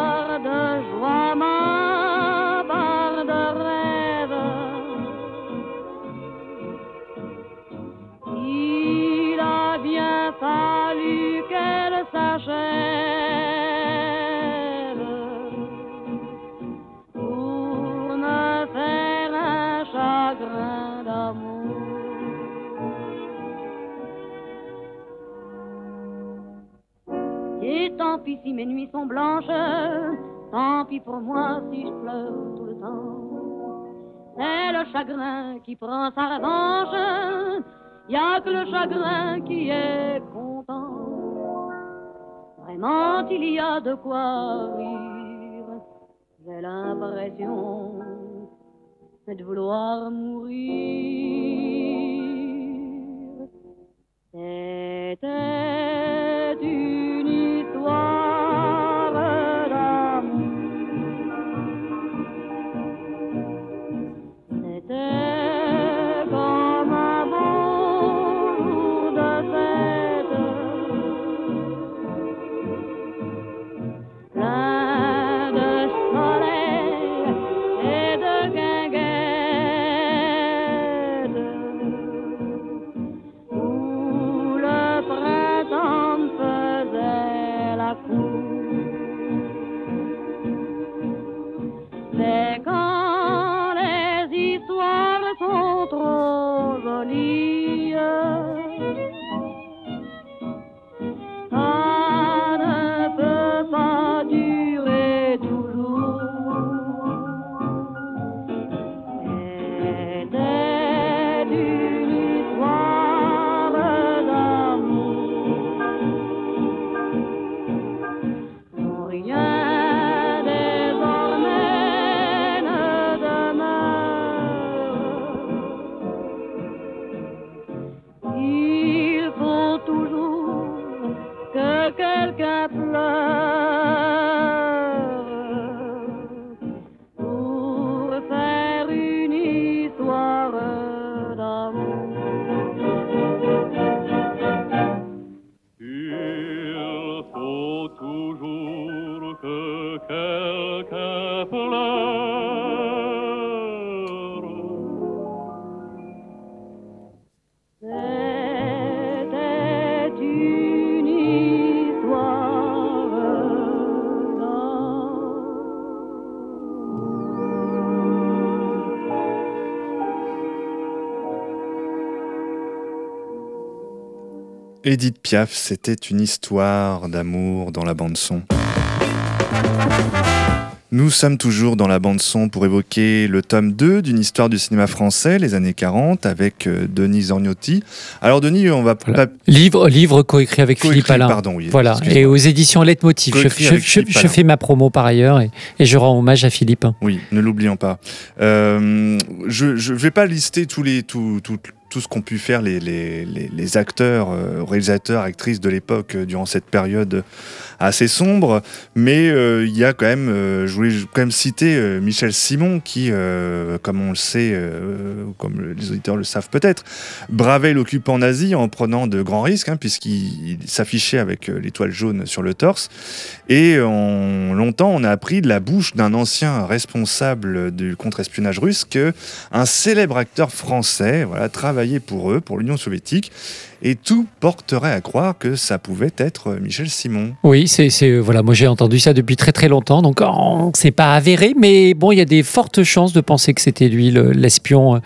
si mes nuits sont blanches, tant pis pour moi si je pleure tout le temps. C'est le chagrin qui prend sa revanche, y a que le chagrin qui est content. Vraiment, il y a de quoi rire, j'ai l'impression de vouloir mourir. C'était Edith Piaf, c'était une histoire d'amour dans la bande son. Nous sommes toujours dans la bande son pour évoquer le tome 2 d'une histoire du cinéma français, les années 40, avec euh, Denis Zorgnotti. Alors Denis, on va Voilà. pas... Livre, livre coécrit avec Philippe Alain. pardon, oui, Voilà, et aux éditions Leitmotiv. Je, je- fais ma promo par ailleurs et, et je rends hommage à Philippe. Oui, ne l'oublions pas. Euh, je ne vais pas lister tous les, tout, tout, tout ce qu'ont pu faire les, les, les, acteurs, euh, réalisateurs, actrices de l'époque euh, durant cette période assez sombre, mais euh, il y a quand même, je voulais quand même citer Michel Simon qui, comme on le sait, comme les auditeurs le savent peut-être, bravait l'occupant nazi en prenant de grands risques, hein, puisqu'il il s'affichait avec l'étoile jaune sur le torse. Et en longtemps, on a appris de la bouche d'un ancien responsable du contre-espionnage russe que un célèbre acteur français voilà, travaillait pour eux, pour l'Union soviétique, et tout porterait à croire que ça pouvait être Michel Simon. Oui, c'est c'est- voilà, moi j'ai entendu ça depuis très très longtemps, donc on c'est pas avéré, mais bon, il y a des fortes chances de penser que c'était lui le- l'espion euh,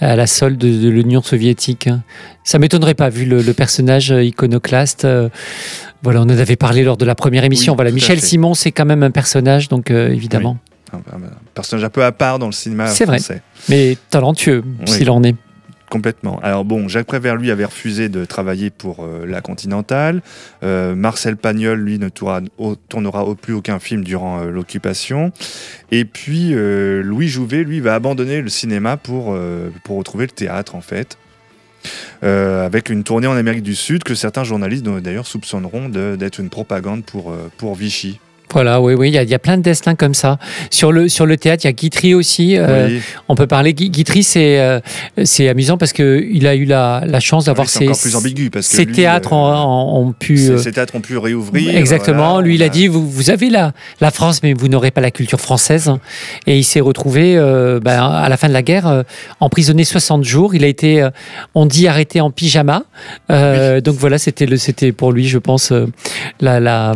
à la solde de, l'Union soviétique. hein. Ça m'étonnerait pas vu le, le personnage euh, iconoclaste. euh, voilà, on en avait parlé lors de la première émission. Oui, voilà, Michel. Simon, c'est quand même un personnage, donc euh, évidemment, Un, un personnage un peu à part dans le cinéma C'est vrai. mais talentueux Oui. s'il en est. Complètement. Alors bon, Jacques Prévert, lui, avait refusé de travailler pour euh, la Continentale. Euh, Marcel Pagnol, lui, ne tournera, plus aucun film durant euh, l'occupation. Et puis, Louis Jouvet, lui, va abandonner le cinéma pour, retrouver le théâtre, en fait. Avec une tournée en Amérique du Sud que certains journalistes d'ailleurs soupçonneront d'être une propagande pour Vichy. Voilà, oui, oui, il y, a- il y a plein de destins comme ça. Sur le, sur le théâtre, il y a Guitry aussi. euh, Oui, On peut parler. Gui- Guitry, c'est euh, c'est amusant parce qu'il a eu la, la chance d'avoir oui, c'est ses, encore plus ambigu parce que ses lui, théâtres euh, ont, pu. ces- ces théâtres ont pu réouvrir. Exactement. voilà, Lui, il a dit vous, vous avez la, la France, mais vous n'aurez pas la culture française. Et il s'est retrouvé, ben, à la fin de la guerre, emprisonné 60 jours. Il a été, on dit, arrêté en pyjama. Donc voilà, c'était pour lui, je pense, la. la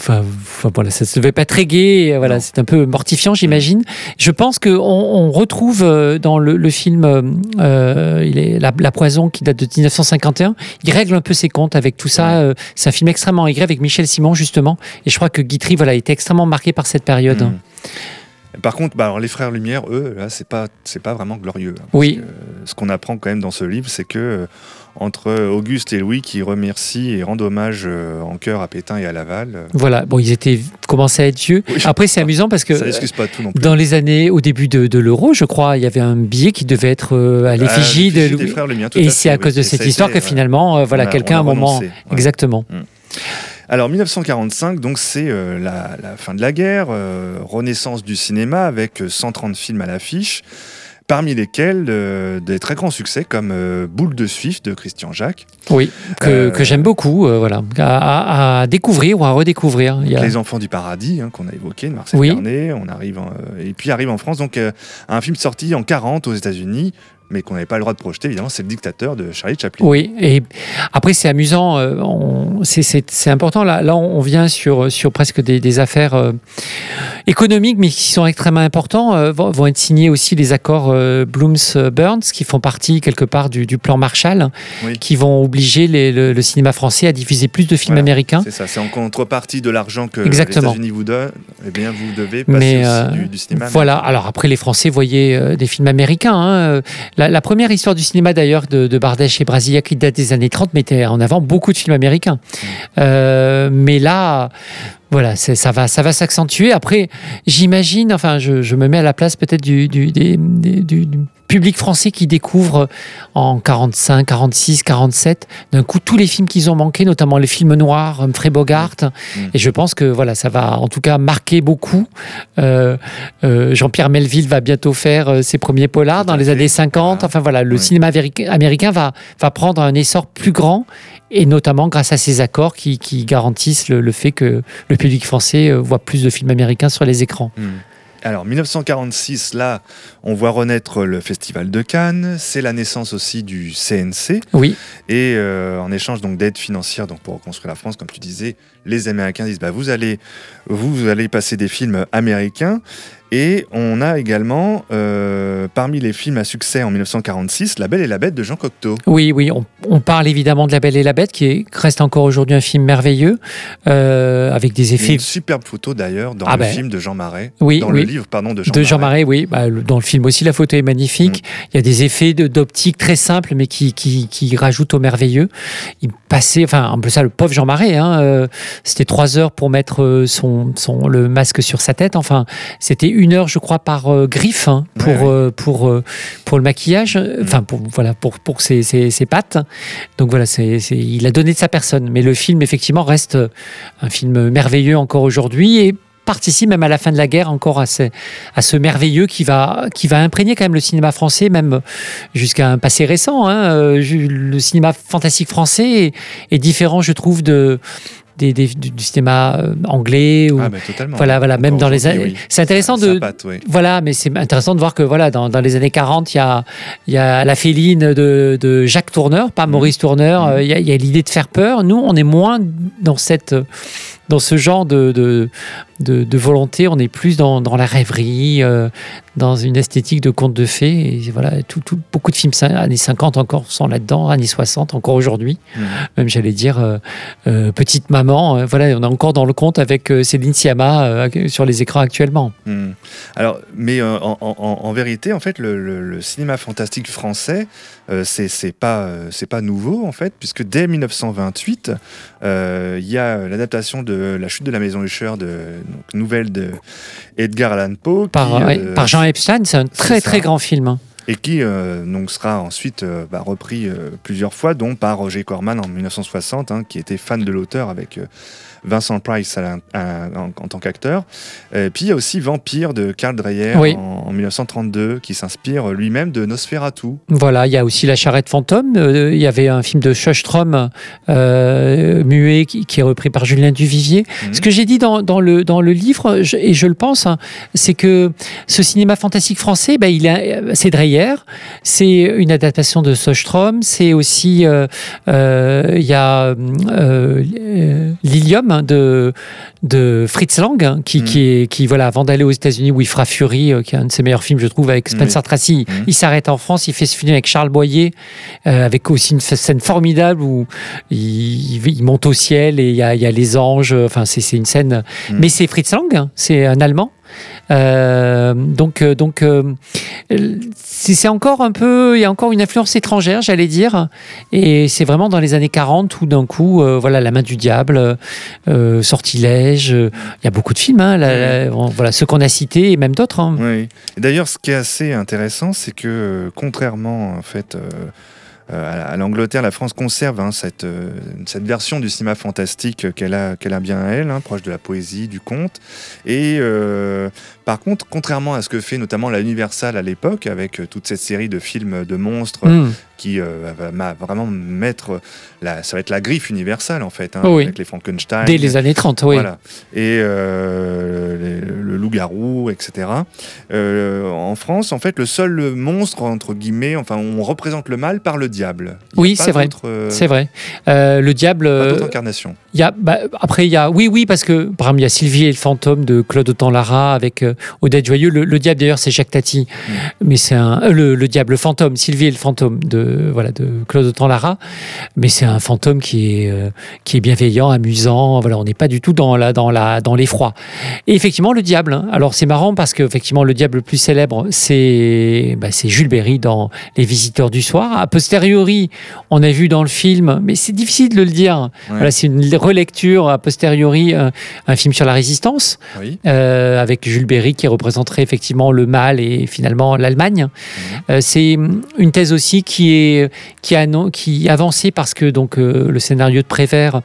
enfin, enfin, voilà, ça se devait pas très gai. Voilà, c'est un peu mortifiant, j'imagine. Je pense qu'on on retrouve euh, dans le, le film euh, euh, il est, la, La Poison qui date de 1951, il règle un peu ses comptes avec tout ça. c'est un film extrêmement aigri avec Michel Simon, justement. Et je crois que Guitry voilà, était extrêmement marqué par cette période. Mm. Par contre, bah, alors, les frères Lumière, eux, là, c'est pas, c'est pas vraiment glorieux. hein, Oui. que, ce qu'on apprend quand même dans ce livre, c'est que entre Auguste et Louis, qui remercient et rendent hommage euh, en cœur à Pétain et à Laval, euh, Voilà, bon, ils étaient commençaient à être vieux. Oui. Après, c'est amusant parce que ça n'excuse pas tout non plus. dans les années, au début de, de l'euro, je crois, il y avait un billet qui devait être euh, à l'effigie Ah, de l'effigie des Louis. frères Et c'est à cause de Et cette histoire été, que ouais. finalement, euh, voilà, quelqu'un à un moment. ouais. Exactement. Alors 1945, donc c'est euh, la, la fin de la guerre, euh, renaissance du cinéma avec euh, 130 films à l'affiche, parmi lesquels euh, des très grands succès comme euh, Boule de Suif de Christian Jacques, Oui, que, Euh, que j'aime beaucoup, voilà, à, à- à découvrir ou à redécouvrir. Il y a- Les Enfants du Paradis hein, qu'on a évoqué de Marcel Oui. Carnet, on arrive en- et puis arrive en France donc un film sorti en 40 aux États-Unis, mais qu'on n'avait pas le droit de projeter évidemment, c'est le dictateur de Charlie Chaplin. Oui, et après c'est amusant, euh, c'est- important. Là, là, on vient sur, sur presque des, des affaires euh, économiques, mais qui sont extrêmement importants. Euh, vont, vont être signés aussi les accords euh, Blooms-Burns, qui font partie quelque part du, du plan Marshall, Oui. qui vont obliger les- le, le cinéma français à diffuser plus de films Voilà, américains. C'est ça, c'est en contrepartie de l'argent que Exactement. les États-Unis vous donnent, eh bien vous devez passer Mais aussi du, du cinéma. voilà. Alors après, les Français voyaient des films américains. hein. La, la première histoire du cinéma d'ailleurs de, de Bardèche et Brasilia qui date des années 30 mettait en avant beaucoup de films américains. Mm. Euh, mais là, voilà, ça va, ça va s'accentuer. Après, j'imagine, enfin, je, je me mets à la place peut-être du, du, des- des- du- du public français qui découvre en 45, 46, 47, d'un coup tous les films qu'ils ont manqués, notamment les films noirs, Humphrey Bogart. Mm. Et je pense que voilà, ça va en tout cas marquer beaucoup. Euh, euh, Jean-Pierre Melville va bientôt faire euh, ses premiers polars dans les années 50. Voilà. Enfin voilà, le Oui. cinéma américain va, va prendre un essor plus grand et notamment grâce à ces accords qui, qui garantissent le, le fait que le public français euh, voit plus de films américains sur les écrans. Hmm. Alors 1946, là, on voit renaître le Festival de Cannes. C'est la naissance aussi du CNC. Oui, Et euh, en échange donc d'aide financière donc pour reconstruire la France, comme tu disais, les Américains disent bah, vous allez vous allez passer des films américains. Et on a également euh, parmi les films à succès en 1946, La Belle et la Bête de Jean Cocteau. oui, oui. On, on parle évidemment de La Belle et la Bête, qui est- reste encore aujourd'hui un film merveilleux, euh, avec des effets une superbe photo d'ailleurs dans Ah le ben. film de Jean Marais, Oui, dans le livre pardon de Jean de Jean Marais. Marais, oui. Bah, le- dans le film aussi, la photo est magnifique. Il y a des effets de- d'optique très simples, mais qui, qui, qui rajoutent au merveilleux. Il passait, enfin, un peu ça, le pauvre Jean Marais, hein, euh, c'était trois heures pour mettre son, son, le masque sur sa tête. Enfin, c'était une heure, je crois, par euh, griffe hein, pour, Ouais, euh, pour, euh, pour le maquillage, enfin, pour, voilà, pour, pour ses, ses, ses pattes. Donc voilà, c'est il a donné de sa personne. Mais le film, effectivement, reste un film merveilleux encore aujourd'hui et participe même à la fin de la guerre encore à ce, à ce merveilleux qui va, qui va imprégner quand même le cinéma français, même jusqu'à un passé récent. hein. Le cinéma fantastique français est, est différent, je trouve, de, des- des- du, cinéma euh, anglais. Ou, Ah, bah, totalement. voilà, voilà, même dans les années. oui. C'est intéressant Sa de. patte, oui. Voilà, mais c'est intéressant de voir que voilà, dans, dans les années 40, il y a, il y a la féline de, de Jacques Tourneur, pas Maurice Tourneur. euh, Il y a, il y a l'idée de faire peur. Nous, on est moins dans cette dans ce genre de, de, de, de volonté, on est plus dans, dans la rêverie, euh, dans une esthétique de conte de fées. Et voilà, tout, tout- beaucoup de films années 50 encore sont là-dedans, années 60 encore aujourd'hui. Mhm. Même j'allais dire euh, euh, Petite Maman. euh, voilà, on est encore dans le conte avec Céline Sciamma sur les écrans actuellement. Hmm. Alors, mais en, en- en- en vérité, en fait, le, le- le cinéma fantastique français, c'est pas c'est pas nouveau en fait, puisque dès 1928, euh, il y a l'adaptation de La chute de la maison Usher, de donc, nouvelle de Edgar Allan Poe, Par, qui, ouais, euh, par Jean Epstein, c'est un très ça. très grand film. hein. et qui euh, donc sera ensuite euh, bah, repris euh, plusieurs fois, dont par Roger Corman en 1960, hein, qui était fan de l'auteur avec Vincent Price à la- à- en, en tant qu'acteur. Et puis il y a aussi Vampire de Karl Dreyer Oui. en, en 1932, qui s'inspire lui-même de Nosferatu. Voilà, il y a aussi La charrette fantôme. Euh, il y avait un film de Sjöström euh, muet qui, qui est repris par Julien Duvivier. Mhm. Ce que j'ai dit dans, dans le, dans le livre, je- et je le pense, hein, c'est que ce cinéma fantastique français, ben, il a- c'est Dreyer, c'est une adaptation de Sjöström, c'est aussi, euh, euh, il y a euh, euh, Lilium de, de Fritz Lang, hein, qui, Mhm. qui, est, qui, voilà, avant d'aller aux États-Unis où il fera Fury, euh, qui est un de ses meilleurs films, je trouve, avec Spencer Tracy, Mhm. il s'arrête en France, il fait ce film avec Charles Boyer, euh, avec aussi une scène formidable où il, monte au ciel et il y a, il y a les anges. Enfin, c'est une scène. Mais c'est Fritz Lang, hein, c'est un Allemand. Euh, donc, euh, donc, euh, c'est c'est encore un peu, il y a encore une influence étrangère, j'allais dire, et c'est vraiment dans les années 40 où d'un coup, euh, voilà, La main du diable, euh, Sortilège, euh, il y a beaucoup de films, hein, la- la- voilà, ceux qu'on a cités et même d'autres. hein. Oui. D'ailleurs, ce qui est assez intéressant, c'est que euh, contrairement en fait euh, euh, à la- à l'Angleterre, la France conserve hein, cette, euh, cette version du cinéma fantastique qu'elle a, bien elle, hein, proche de la poésie, du conte. Et euh, par contre, contrairement à ce que fait notamment la Universal à l'époque, avec euh, toute cette série de films de monstres Mm. Qui euh, va, vraiment mettre la, ça va être la griffe Universal en fait, hein, Oh oui. avec les Frankenstein. Dès les années 30, oui. Voilà. Et euh, les- le loup-garou, etc. Euh, en France, en fait, le seul monstre, entre guillemets, enfin, on représente le mal par le diable. Il Oui, c'est vrai. C'est vrai. Le diable. Pas incarnation. Il y a, bah, après, il y a, oui, oui, parce que, par exemple, il y a Sylvie et le fantôme de Claude Autant-Lara avec euh, Odette Joyeux. Le, le diable, d'ailleurs, c'est Jacques Tati, Mm. mais c'est un, le, le diable, le fantôme, Sylvie et le fantôme de, voilà, de Claude Autant-Lara. Mais c'est un fantôme qui est, euh, qui est bienveillant, amusant. Voilà, on n'est pas du tout dans la, dans la, dans l'effroi. Et effectivement, le diable. hein. Alors, c'est marrant parce que, effectivement, le diable le plus célèbre, c'est, bah, c'est Jules Berry dans Les Visiteurs du Soir. A posteriori, on a vu dans le film, mais c'est difficile de le dire. Voilà, c'est une relecture a posteriori, un, un film sur la résistance, Oui. euh, avec Jules Berry qui représenterait effectivement le mal et finalement l'Allemagne. Euh, c'est une thèse aussi qui est qui a qui est avancée parce que donc euh, le scénario de Prévert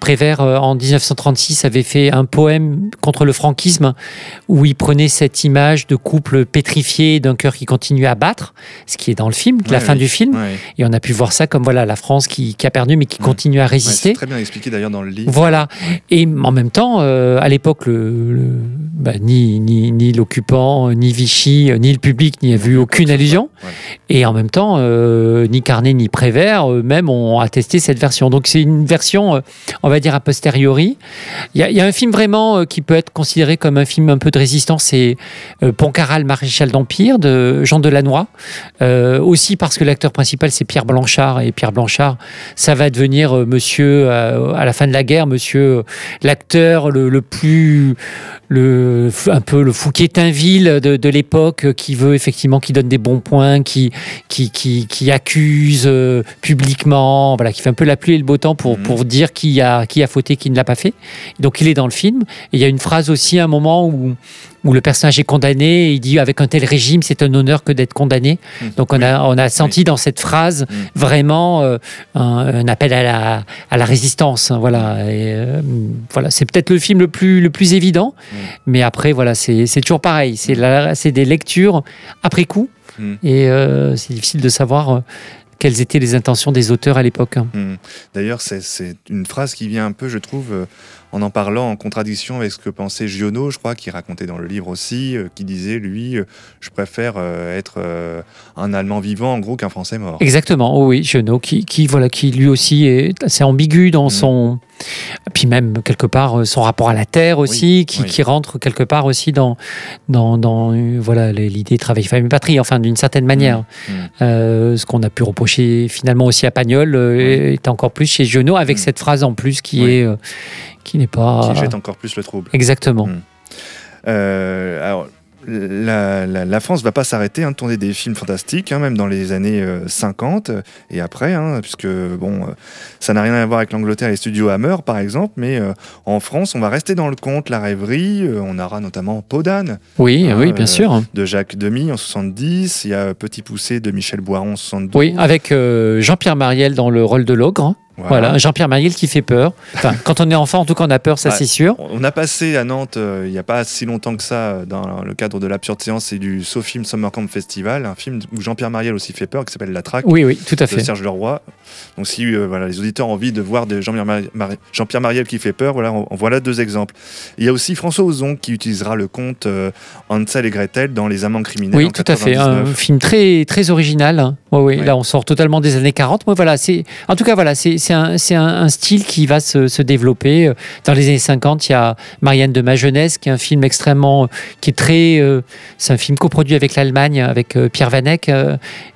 Prévert, euh, en 1936, avait fait un poème contre le franquisme où il prenait cette image de couple pétrifié d'un cœur qui continue à battre, ce qui est dans le film, la fin oui. du film. Et on a pu voir ça comme voilà la France qui, qui a perdu mais qui continue à résister. très bien expliqué d'ailleurs dans le livre. Voilà. Et en même temps, euh, à l'époque, le, le- bah, ni, ni, ni l'occupant, ni Vichy, ni le public n'y a vu aucune allusion. Ouais. Et en même temps, euh, ni Carnet ni Prévert eux-mêmes ont attesté cette version. Donc c'est une version, euh, on va dire, a posteriori. Il y, a- un film vraiment euh, qui peut être considéré comme un film un peu de résistance, c'est euh, Pontcarral, maréchal d'Empire, de Jean Delannoy. Euh, aussi parce que l'acteur principal, c'est Pierre Blanchard. Et Pierre Blanchard, ça va devenir monsieur, à la fin de la guerre, monsieur, l'acteur le plus, le, un peu le Fouquetinville de, de l'époque, euh, qui veut effectivement, qui donne des bons points, qui, qui, qui, qui accuse euh, publiquement, voilà, qui fait un peu la pluie et le beau temps pour, Mhm. pour dire qui a, qui a fauté, qui ne l'a pas fait. Donc il est dans le film. Et il y a une phrase aussi, à un moment où, où le personnage est condamné, et il dit avec un tel régime, c'est un honneur que d'être condamné. Mhm. Donc on a, on a senti dans cette phrase Mhm. vraiment euh, un, un appel à la, à la résistance. hein, Voilà, Et, euh, voilà, c'est peut-être le film le plus, le plus évident, Mhm. mais après voilà, c'est toujours pareil. C'est des lectures après coup, et euh, c'est difficile de savoir quelles étaient les intentions des auteurs à l'époque. hein. D'ailleurs, c'est- c'est une phrase qui vient un peu, je trouve, en en parlant en contradiction avec ce que pensait Giono, je crois, qui racontait dans le livre aussi, euh, qui disait, lui, euh, je préfère euh, être un Allemand vivant, en gros, qu'un Français mort. Exactement, oui, oui, Genot, qui, qui, voilà, qui lui aussi est assez ambigu dans Mhm. son. Puis même, quelque part, son rapport à la terre aussi, Oui, qui, oui. qui rentre quelque part aussi dans, dans, dans voilà, l'idée travail, famille, patrie, enfin, d'une certaine manière. Mhm. Euh, ce qu'on a pu reprocher finalement aussi à Pagnol est encore plus chez Genot, avec cette phrase en plus qui Oui. est. euh, qui n'est pas. Qui jette encore plus le trouble. Exactement. Mhm. Euh, alors, la, la- la France va pas s'arrêter hein, de tourner des films fantastiques, hein, même dans les années euh, 50 et après, hein, puisque bon, euh, ça n'a rien à voir avec l'Angleterre et les studios Hammer, par exemple, mais euh, en France, on va rester dans le conte, la rêverie. euh, on aura notamment Peau d'âne Oui, Ah, oui, bien euh, sûr. de Jacques Demy en 70, il y a Petit Poussé de Michel Boiron en 72. Oui, avec euh, Jean-Pierre Mariel dans le rôle de l'ogre. Voilà, Jean-Pierre Mariel qui fait peur. Enfin, quand on est enfant, en tout cas, on a peur, ça Ouais. c'est sûr. On a passé à Nantes, euh, il n'y a pas si longtemps que ça, euh, dans le cadre de l'absurde séance et du SoFilm Summer Camp Festival, un film où Jean-Pierre Mariel aussi fait peur, qui s'appelle La Traque. Oui, oui, tout à de fait. Serge Leroy. Donc si euh, voilà, les auditeurs ont envie de voir de Jean-Pierre Mari- Mari- Jean-Pierre Mariel qui fait peur, voilà, on, on voilà deux exemples. Il y a aussi François Ozon qui utilisera le conte euh, Hansel et Gretel dans Les Amants criminels Oui, en tout à fait. Un 99. film très, très original. hein. Ouais, ouais, Ouais. Là, on sort totalement des années 40. Moi, voilà, c'est, en tout cas, voilà, c'est, c'est un, style qui va se, développer. Dans les années 50, il y a Marianne de ma jeunesse, qui est un film extrêmement, euh, qui est très, euh, c'est un film coproduit avec l'Allemagne, avec euh, Pierre Vanek,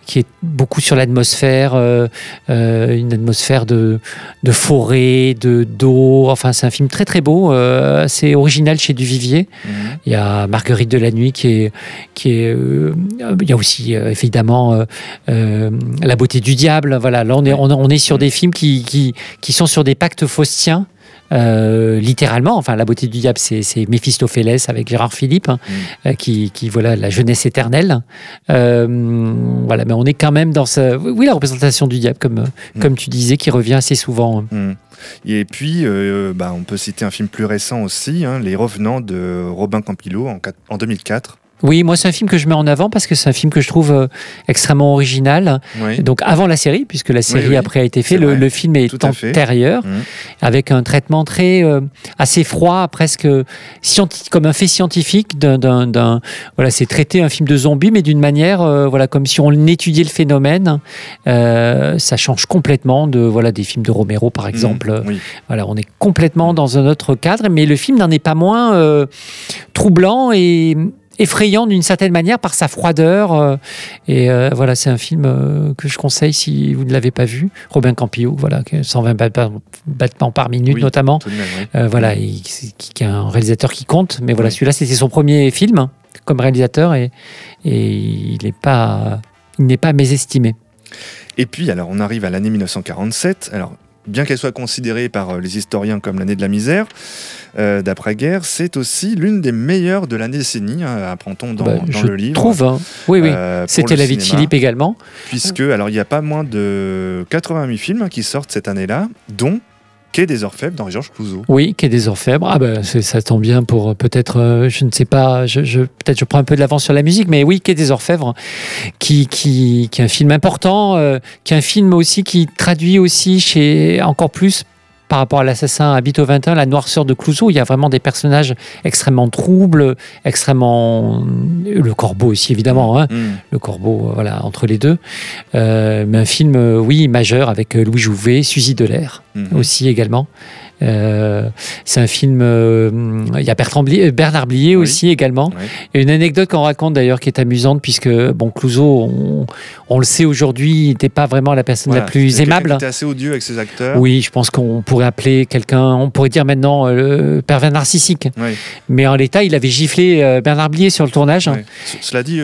qui est beaucoup sur l'atmosphère, euh, euh, une atmosphère de, de forêt, de d'eau. Enfin, c'est un film très très beau, euh, assez original chez Duvivier. Mhm. Il y a Marguerite de la Nuit qui est, qui est. euh, il y a aussi évidemment La beauté du diable. Voilà, là on est, on, on est sur des films qui, qui, qui sont sur des pactes faustiens. Euh, littéralement, enfin, la beauté du diable, c'est c'est Méphistophélès avec Gérard Philippe, hein, euh, qui, qui, voilà, la jeunesse éternelle. Euh, voilà, mais on est quand même dans ce, oui, la représentation du diable, comme, comme tu disais, qui revient assez souvent. Mhm. Et puis, euh, bah, on peut citer un film plus récent aussi, hein, Les Revenants de Robin Campillo en 2004. Oui, moi, c'est un film que je mets en avant parce que c'est un film que je trouve euh, extrêmement original. Oui. Donc avant la série, puisque la série oui, après a été faite, le, film est Tout antérieur, Mhm. avec un traitement très euh, assez froid, presque comme un fait scientifique. D'un, voilà, c'est traiter un film de zombie, mais d'une manière, euh, voilà, comme si on étudiait le phénomène. Ça change complètement de voilà des films de Romero, par exemple. Mhm. Oui. Voilà, on est complètement dans un autre cadre, mais le film n'en est pas moins troublant et effrayant d'une certaine manière par sa froideur. euh, et euh, voilà, c'est un film euh, que je conseille si vous ne l'avez pas vu. Robin Campillo, voilà, que 120 battements par minute Oui, notamment. Même, oui. Voilà, il- qui, est un réalisateur qui compte. Mais voilà, Oui. celui-là, c'était son premier film hein, comme réalisateur et, et il n'est pas, il n'est pas mésestimé. Et puis, alors, on arrive à l'année 1947. Alors, bien qu'elle soit considérée par euh, les historiens comme l'année de la misère, euh, d'après-guerre, c'est aussi l'une des meilleures de la décennie, hein, apprend-on dans, Bah, dans je le livre. trouve. hein. Oui, oui. euh, C'était la vie de Philippe également. Puisque, alors, il n'y a pas moins de 88 films qui sortent cette année-là, dont Quai des Orfèvres dans Georges Clouzot. Oui, Quai des Orfèvres. Ah ben, ça tombe bien pour euh, peut-être, euh, je ne sais pas, je, je- peut-être je prends un peu de l'avance sur la musique, mais oui, Quai des Orfèvres, qui, qui, qui est un film important, euh, qui est un film aussi qui traduit aussi chez encore plus par rapport à l'assassin Habite au 21, la noirceur de Clouseau. Il y a vraiment des personnages extrêmement troubles, extrêmement. Le corbeau aussi, évidemment. Hein. Mm. Le corbeau, euh, voilà, entre les deux. Euh, mais un film, euh, oui, majeur avec euh, Louis Jouvet, Suzy Delair Mhm. aussi également. Euh, c'est un film. euh, Il y a Bertrand Blier- Bernard Blier Oui. aussi également. Il y a une anecdote qu'on raconte d'ailleurs qui est amusante puisque bon Clouseau, on, on le sait aujourd'hui, n'était pas vraiment la personne Voilà. la plus aimable. qui était assez odieux avec ses acteurs. Oui, je pense qu'on pourrait appeler quelqu'un, on pourrait dire maintenant euh, le pervers narcissique. Oui. Mais en l'état, il avait giflé Bernard Blier sur le tournage. Cela dit,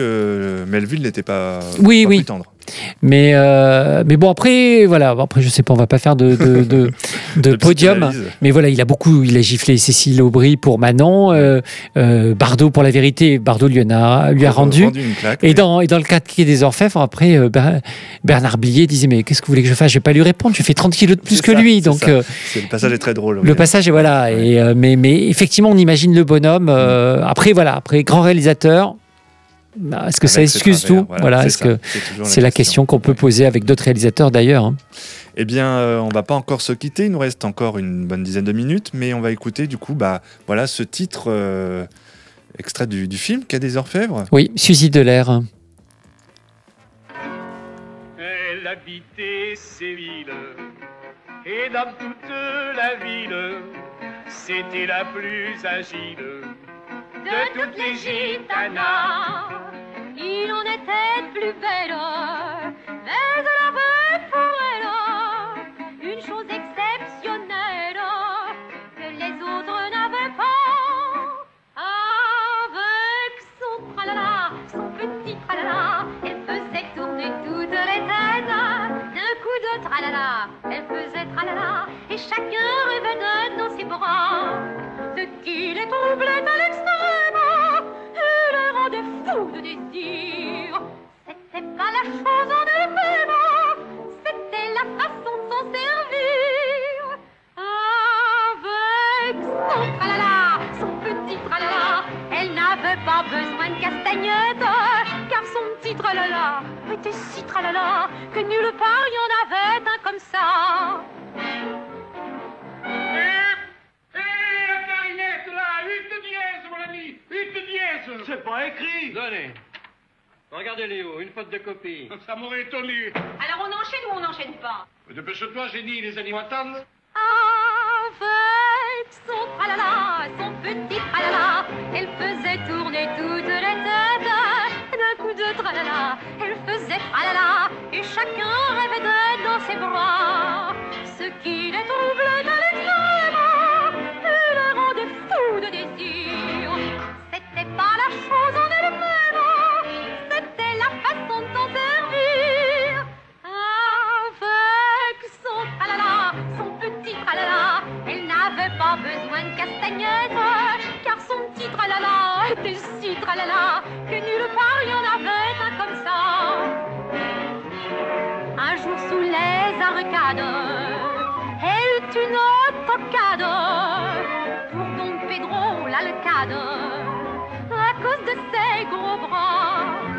Melville n'était pas, Oui, pas oui. plus tendre. Mais, euh, mais bon, après, voilà, après, je sais pas, on va pas faire de, de, de, de De podium. Mais voilà, il a beaucoup, il a giflé Cécile Aubry pour Manon, euh, euh, Bardot pour la vérité, Bardot lui, en a, lui a rendu. une claque. Et oui. dans, et dans le Quai des Orfèvres, après, Ber- Bernard Blier disait Mais qu'est-ce que vous voulez que je fasse? Je vais pas lui répondre, je fais 30 kilos de plus que ça, lui. Donc, le passage est très drôle. le passage, voilà. Ouais. Et, mais, mais effectivement, on imagine le bonhomme. euh, après, voilà, après, grand réalisateur. Bah, Est-ce que ça excuse travers, tout Voilà, c'est est-ce que c'est la question qu'on peut poser avec d'autres réalisateurs d'ailleurs hein. Eh bien, euh, on va pas encore se quitter. Il nous reste encore une bonne dizaine de minutes, mais on va écouter du coup, bah voilà, ce titre euh, extrait du, du film Quai des Orfèvres. Oui, Suzy Delair. Elle habitait Séville, et dans toute la ville, c'était la plus agile de toutes les gitanas. Il en était plus belle, pas Dépêche-toi, génie, les animaux attendent. Avec son tralala, son petit tralala, elle faisait tourner toutes les têtes. D'un coup de tralala, elle faisait tralala, et chacun rêvait dans ses bras. Ce qui les troublait à l'extrême, et les rendait fous de désir. C'était pas la chose en elle-même, car son petit tralala était si tralala que nulle part il y en avait un comme ça. Un jour sous les arcades, elle eut une tocade pour Don Pedro l'alcade, à cause de ses gros bras.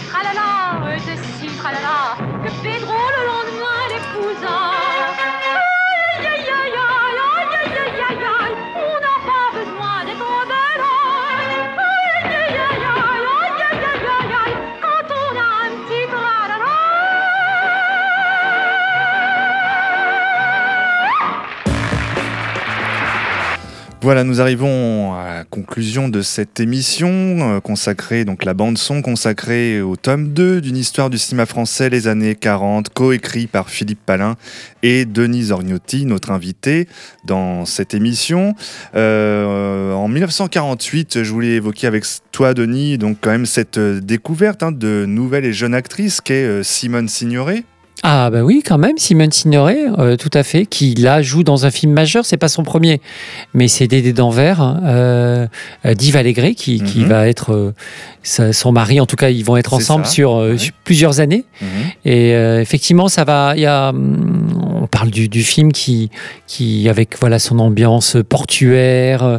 Tralala était si que Pedro le lendemain l'épousa. On n'a pas besoin quand on a un petit. Voilà, nous arrivons à conclusion de cette émission euh, consacrée, donc la bande son consacrée au tome 2 d'une histoire du cinéma français les années 40, coécrit par Philippe Palin et Denise Orgnotti, notre invité dans cette émission. Euh, en 1948, je voulais évoquer avec toi, Denis, donc quand même cette euh, découverte hein, de nouvelle et jeune actrice qu'est Simone Signoret. Ah bah oui, quand même, Simone Signoret, euh, tout à fait, qui là joue dans un film majeur, c'est pas son premier, mais c'est Dédé d'Anvers, euh, euh, d'Yves Allégret, qui, qui Mhm. va être euh, sa- son mari, en tout cas, ils vont être ensemble sur, ouais. sur plusieurs années. Et euh, effectivement, ça va. Il y a, hum, on parle du, du film qui, qui, avec voilà son ambiance portuaire,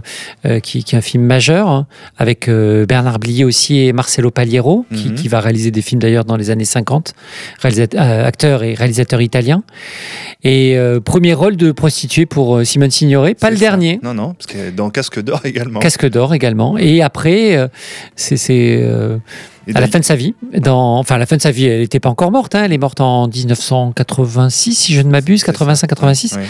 qui, qui est un film majeur, hein, avec Bernard Blier aussi et Marcelo Paliero, qui, Mhm. qui va réaliser des films d'ailleurs dans les années 50, réalisateur, euh, acteur et réalisateur italien. Et euh, premier rôle de prostituée pour euh, Simone Signoret, pas le ça. dernier. Non, non, parce est dans Casque d'Or également. Casque d'or également. Et après, euh, c'est Et à la fin de sa vie. Dans, enfin, à la fin de sa vie, elle n'était pas encore morte. hein, elle est morte en 1986, si je ne m'abuse, C'est ça. 85-86. Ouais.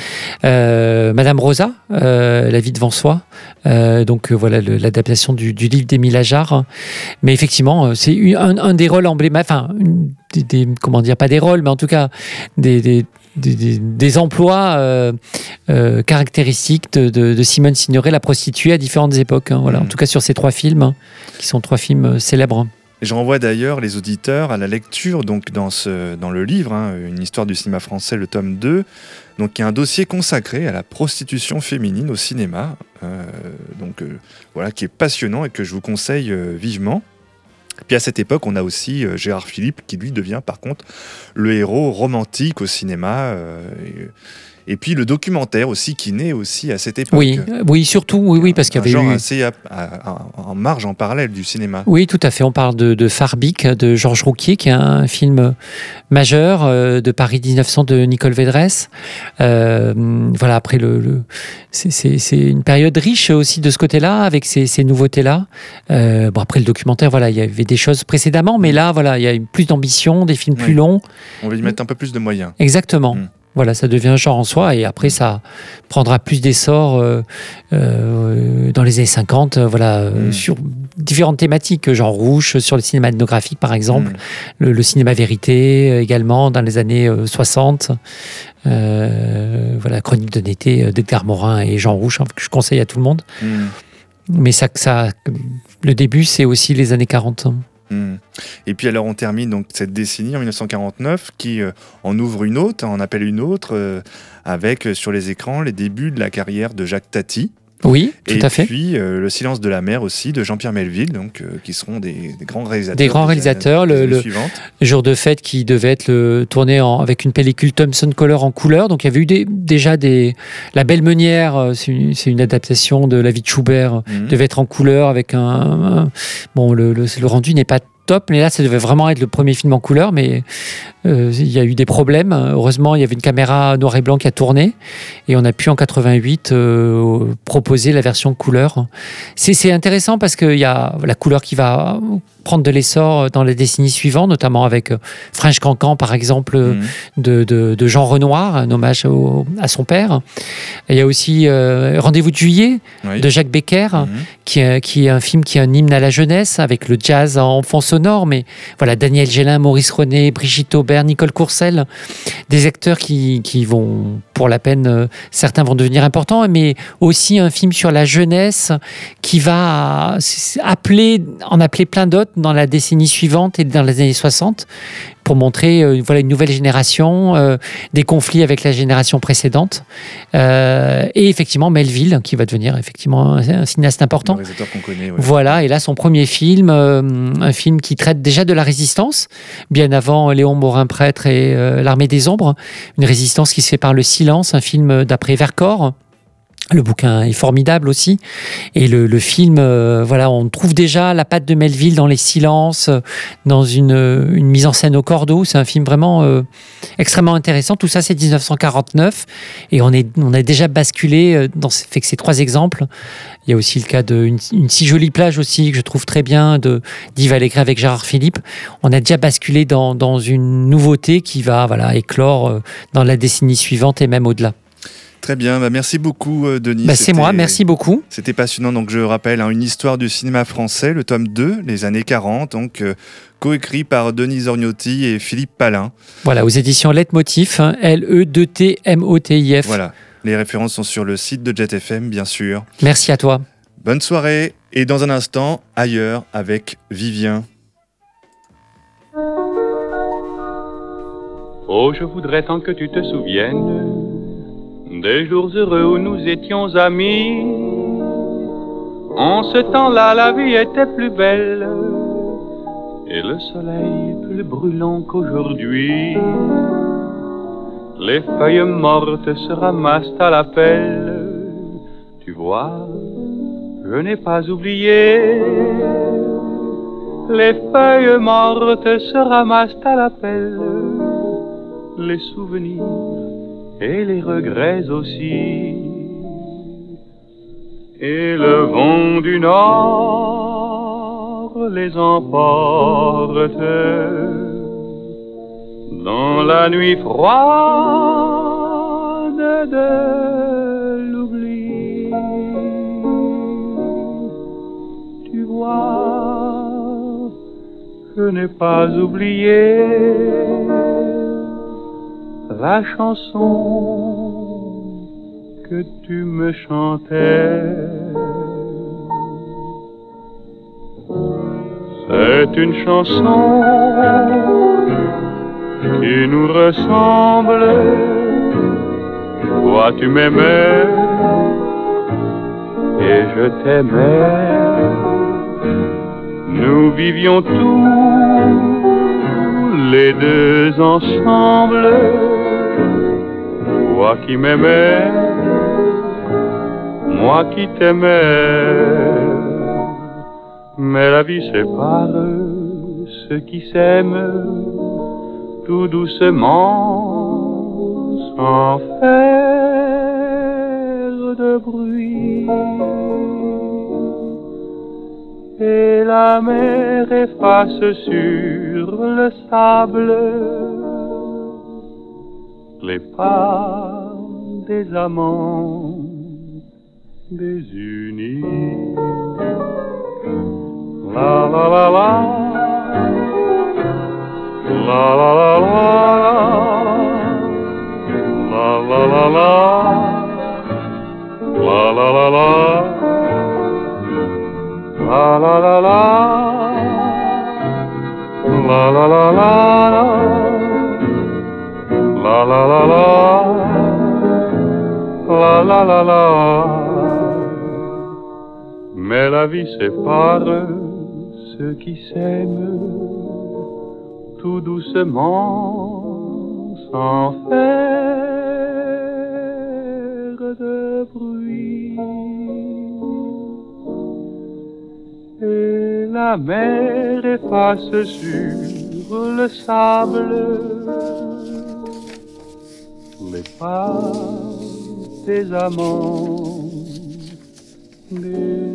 Euh, Madame Rosa, euh, La vie devant soi. Euh, donc voilà l'adaptation du, du livre d'Émile Ajar. Mais effectivement, c'est un, un des rôles emblématiques. Enfin, une des, des- comment dire, pas des rôles, mais en tout cas des, des, des- des- des emplois euh, euh, caractéristiques de, de- de Simone Signoret, la prostituée à différentes époques. hein, voilà, en tout cas sur ces trois films, hein, qui sont trois films euh, célèbres. Je renvoie d'ailleurs les auditeurs à la lecture donc dans, ce, dans le livre, hein, Une histoire du cinéma français, le tome 2, donc, qui est un dossier consacré à la prostitution féminine au cinéma, euh, donc, euh, voilà, qui est passionnant et que je vous conseille euh, vivement. Puis à cette époque, on a aussi Gérard Philippe qui lui devient par contre le héros romantique au cinéma. Et puis le documentaire aussi qui naît aussi à cette époque. Oui, euh, oui, surtout, oui, oui, parce qu'il y avait genre eu. assez à- à- à- en marge, en parallèle du cinéma. Oui, tout à fait. On parle de, de Farbik de Georges Rouquier, qui est un film majeur euh, de Paris 1900 de Nicole Védresse. Euh, voilà, après, le, le- c'est- une période riche aussi de ce côté-là, avec ces, ces nouveautés-là. Euh, bon, après, le documentaire, voilà, il y avait des choses précédemment, mais là, voilà, il y a plus d'ambition, des films plus longs. On va y mettre un peu plus de moyens. Exactement. Mm. Voilà, ça devient un genre en soi et après ça prendra plus d'essor euh, euh, dans les années 50, euh, voilà, Mm. sur différentes thématiques, genre rouge, sur le cinéma ethnographique par exemple, Mm. le, le cinéma vérité également dans les années euh, 60, euh, voilà, Chronique de l'été d'Edgar Morin et Jean Rouge, hein, que je conseille à tout le monde. Mm. Mais ça, ça, le début, c'est aussi les années 40. Hmm. Et puis alors on termine donc cette décennie en 1949 qui euh, en ouvre une autre, en appelle une autre, euh, avec euh, sur les écrans les débuts de la carrière de Jacques Tati. Oui, tout et à fait. puis euh, Le silence de la mer aussi de Jean-Pierre Melville, donc, euh, qui seront des, des grands réalisateurs. Des grands réalisateurs, des le- le-. Jour de fête qui devait être le, tourné en- avec une pellicule Thomson Color en couleur. Donc il y avait eu des- déjà des. La Belle Meunière, euh, c'est une, une adaptation de La vie de Schubert, Mhm. devait être en couleur avec un. un- bon, le, le- le rendu n'est pas top, mais là ça devait vraiment être le premier film en couleur, mais euh, il y a eu des problèmes. Heureusement, il y avait une caméra noir et blanc qui a tourné et on a pu en 88 euh, proposer la version couleur. C'est intéressant parce qu'il y a la couleur qui va prendre de l'essor dans les décennies suivantes, notamment avec euh, French Cancan, par exemple, Mhm. de, de- de Jean Renoir, un hommage au- à son père. Et il y a aussi euh, Rendez-vous de juillet Oui. de Jacques Becker, Mhm. qui, est, qui est un film qui est un hymne à la jeunesse, avec le jazz en fond Mais voilà, Daniel Gélin, Maurice René, Brigitte Aubert, Nicole Courcelles, des acteurs qui, vont, pour la peine, euh, certains vont devenir importants, mais aussi un film sur la jeunesse qui va appeler, en appeler plein d'autres dans la décennie suivante et dans les années 60 pour montrer euh, voilà, une nouvelle génération, euh, des conflits avec la génération précédente. Euh, et effectivement, Melville, qui va devenir effectivement un, un cinéaste important. réalisateur qu'on connaît. ouais. Voilà, et là, son premier film, euh, un film qui traite déjà de la résistance, bien avant Léon Morin-Prêtre et euh, L'Armée des Ombres, une résistance qui se fait par le silence, un film d'après Vercors. Le bouquin est formidable aussi. Et le, film, euh, voilà, on trouve déjà la patte de Melville dans les silences, euh, dans une, euh, une mise en scène au cordeau. C'est un film vraiment extrêmement intéressant. Tout ça, c'est 1949. Et on, est, on a déjà basculé dans fait que ces trois exemples. Il y a aussi le cas d'une une si jolie plage aussi, que je trouve très bien, de d'Yves Allégret avec Gérard Philippe. On a déjà basculé dans, dans une nouveauté qui va voilà, éclore dans la décennie suivante et même au-delà. Très bien, bah, merci beaucoup euh, Denis. Bah, c'est moi, merci beaucoup. C'était passionnant, donc je rappelle, hein, une histoire du cinéma français, le tome 2, les années 40, donc euh, coécrit par Denis Zorgnotti et Philippe Palin. Voilà, aux éditions Leitmotiv, hein, L-E-2-T-M-O-T-I-F. Voilà, les références sont sur le site de JetFM, bien sûr. Merci à toi. Bonne soirée, et dans un instant, ailleurs avec Vivien. Oh, je voudrais tant que tu te souviennes des jours heureux où nous étions amis. En ce temps-là, la vie était plus belle et le soleil plus brûlant qu'aujourd'hui. Les feuilles mortes se ramassent à la pelle. Tu vois, je n'ai pas oublié. Les feuilles mortes se ramassent à la pelle les souvenirs et les regrets aussi. Et le vent du nord les emporte dans la nuit froide de l'oubli. Tu vois, je n'ai pas oublié la chanson que tu me chantais. C'est une chanson qui nous ressemble. Toi tu m'aimais et je t'aimais. Nous vivions tous les deux ensemble. Toi qui m'aimais, moi qui t'aimais. Mais la vie sépare ceux qui s'aiment tout doucement sans faire de bruit. Et la mer efface sur le sable les pas des amants désunis. La la la la. La la la la. La la la la. La la la la. La la la la. La la la la. La la la la. La la la la. Mais la vie sépare ceux qui s'aiment tout doucement sans faire de bruit. Et la mer efface sur le sable les pas des amants. Des